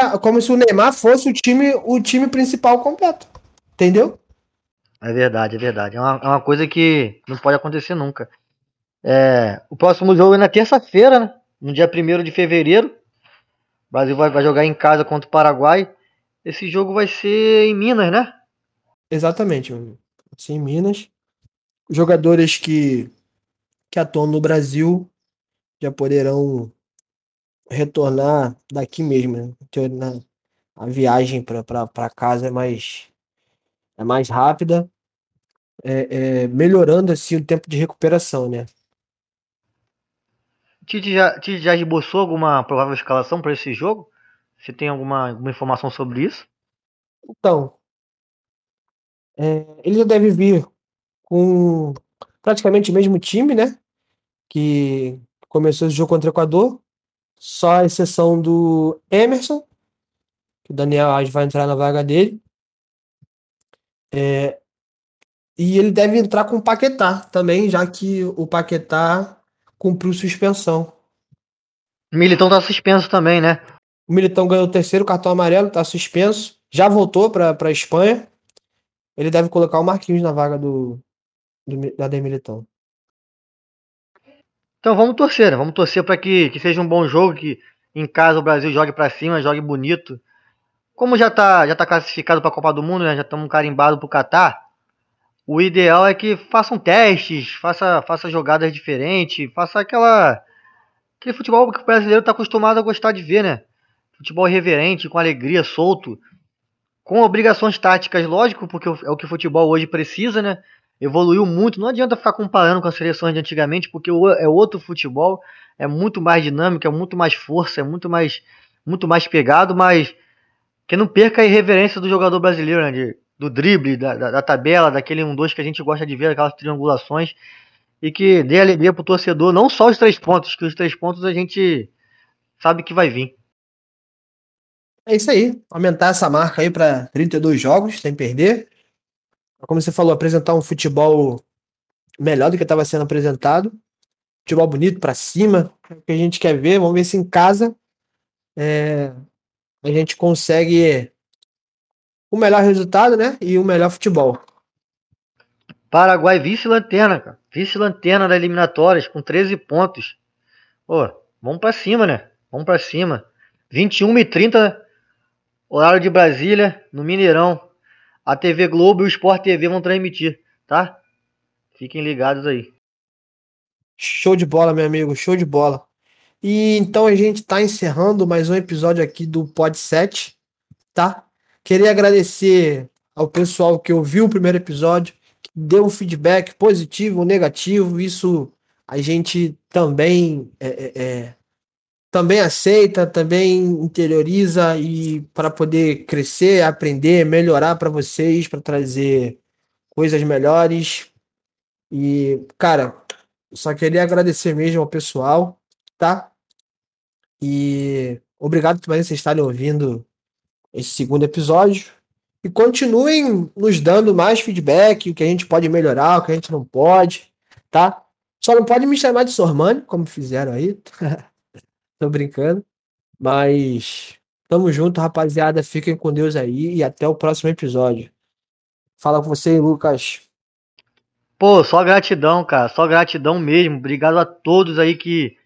[SPEAKER 1] É, como se o Neymar fosse o time, o time principal completo. Entendeu?
[SPEAKER 2] É verdade, é verdade. É uma, é uma coisa que não pode acontecer nunca. É, o próximo jogo é na terça-feira, né? No dia 1 de fevereiro. O Brasil vai, vai, jogar em casa contra o Paraguai. Esse jogo vai ser em Minas, né?
[SPEAKER 1] Exatamente. Assim, em Minas. Jogadores que, que atuam no Brasil já poderão retornar daqui mesmo. Né? A viagem para casa é mais, é mais rápida, é, é, melhorando assim o tempo de recuperação, né?
[SPEAKER 2] Tite já, Tite já esboçou alguma provável escalação para esse jogo? Você tem alguma, alguma informação sobre isso?
[SPEAKER 1] Então, é, ele já deve vir com praticamente o mesmo time, né? Que começou esse jogo contra o Equador. Só a exceção do Emerson, que o Daniel Alves vai entrar na vaga dele. É, e ele deve entrar com o Paquetá também, já que o Paquetá cumpriu suspensão.
[SPEAKER 2] O Militão tá suspenso também, né?
[SPEAKER 1] O Militão ganhou o terceiro cartão amarelo, tá suspenso. Já voltou pra, pra Espanha. Ele deve colocar o Marquinhos na vaga do, do da Militão.
[SPEAKER 2] Então vamos torcer, né? Vamos torcer para que, que seja um bom jogo, que em casa o Brasil jogue para cima, jogue bonito. Como já tá, já tá classificado para a Copa do Mundo, né? Já estamos carimbados pro Catar o ideal é que façam testes, faça, faça jogadas diferentes, faça aquela aquele futebol que o brasileiro está acostumado a gostar de ver, né? futebol irreverente, com alegria, solto, com obrigações táticas, lógico, porque é o que o futebol hoje precisa, né? Evoluiu muito, não adianta ficar comparando com as seleções de antigamente, porque é outro futebol, é muito mais dinâmico, é muito mais força, é muito mais, muito mais pegado, mas que não perca a irreverência do jogador brasileiro, né? De, do drible, da, da, da tabela, daquele 1-2 que a gente gosta de ver, aquelas triangulações, e que dê alegria pro torcedor, não só os três pontos, que os três pontos a gente sabe que vai vir.
[SPEAKER 1] É isso aí, aumentar essa marca aí para 32 jogos, sem perder. Como você falou, apresentar um futebol melhor do que estava sendo apresentado. Futebol bonito para cima, é o que a gente quer ver. Vamos ver se em casa é, a gente consegue o melhor resultado, né? E o melhor futebol.
[SPEAKER 2] Paraguai vice-lanterna, cara. Vice-lanterna da eliminatórias, com 13 pontos. Pô, vamos para cima, né? Vamos para cima. 21 e 30, horário de Brasília, no Mineirão. A TV Globo e o Sport TV vão transmitir, tá? Fiquem ligados aí.
[SPEAKER 1] Show de bola, meu amigo, show de bola. E então a gente está encerrando mais um episódio aqui do Pod 7, tá? Queria agradecer ao pessoal que ouviu o primeiro episódio, que deu um feedback positivo negativo. Isso a gente também é, é, é, também aceita, também interioriza e para poder crescer, aprender, melhorar para vocês, para trazer coisas melhores. E, cara, só queria agradecer mesmo ao pessoal, tá? E obrigado por vocês estarem ouvindo esse segundo episódio. E continuem nos dando mais feedback, o que a gente pode melhorar, o que a gente não pode, tá? Só não pode me chamar de Sormani, como fizeram aí. Tô brincando. Mas tamo junto, rapaziada. Fiquem com Deus aí e até o próximo episódio. Fala com você, Lucas.
[SPEAKER 2] Pô, só gratidão, cara. Só gratidão mesmo. Obrigado a todos aí que,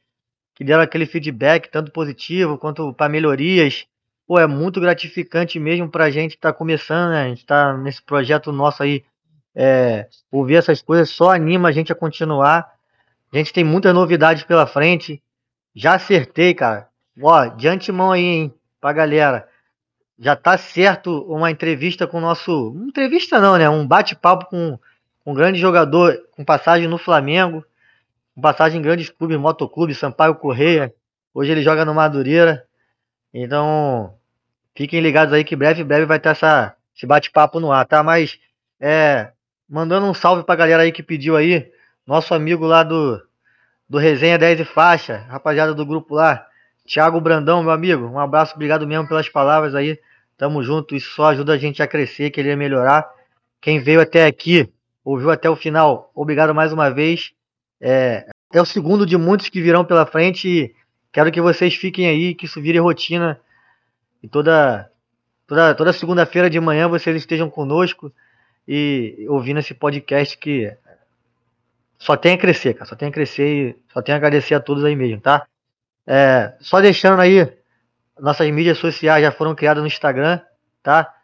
[SPEAKER 2] que deram aquele feedback, tanto positivo quanto para melhorias pô, é muito gratificante mesmo pra gente que tá começando, né? A gente tá nesse projeto nosso aí. É, ouvir essas coisas só anima a gente a continuar. A gente tem muitas novidades pela frente. Já acertei, cara. Ó, de antemão aí, hein, pra galera. Já tá certo uma entrevista com o nosso. entrevista não, né? Um bate-papo com, com um grande jogador com passagem no Flamengo. Com passagem em grandes clubes, Motoclube, Sampaio Correia. Hoje ele joga no Madureira. Então, Fiquem ligados aí que breve, breve vai ter essa, esse bate-papo no ar, tá? Mas, é, mandando um salve pra galera aí que pediu aí, nosso amigo lá do, do Resenha 10 e Faixa, rapaziada do grupo lá, Thiago Brandão, meu amigo, um abraço, obrigado mesmo pelas palavras aí, tamo junto, isso só ajuda a gente a crescer, querer melhorar. Quem veio até aqui, ouviu até o final, obrigado mais uma vez. É, é o segundo de muitos que virão pela frente e quero que vocês fiquem aí, que isso vire rotina e toda toda, toda segunda-feira de manhã vocês estejam conosco e ouvindo esse podcast que só tem a crescer, cara. Só tem a crescer e só tem a agradecer a todos aí mesmo, tá? É, só deixando aí, nossas mídias sociais já foram criadas no Instagram, tá?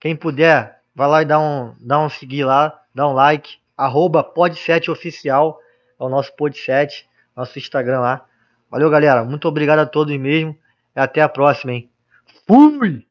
[SPEAKER 2] Quem puder, vai lá e dá um, dá um seguir lá, dá um like, arroba pod7oficial, é o nosso pod7, nosso Instagram lá. Valeu, galera. Muito obrigado a todos mesmo. E até a próxima, hein? Fui!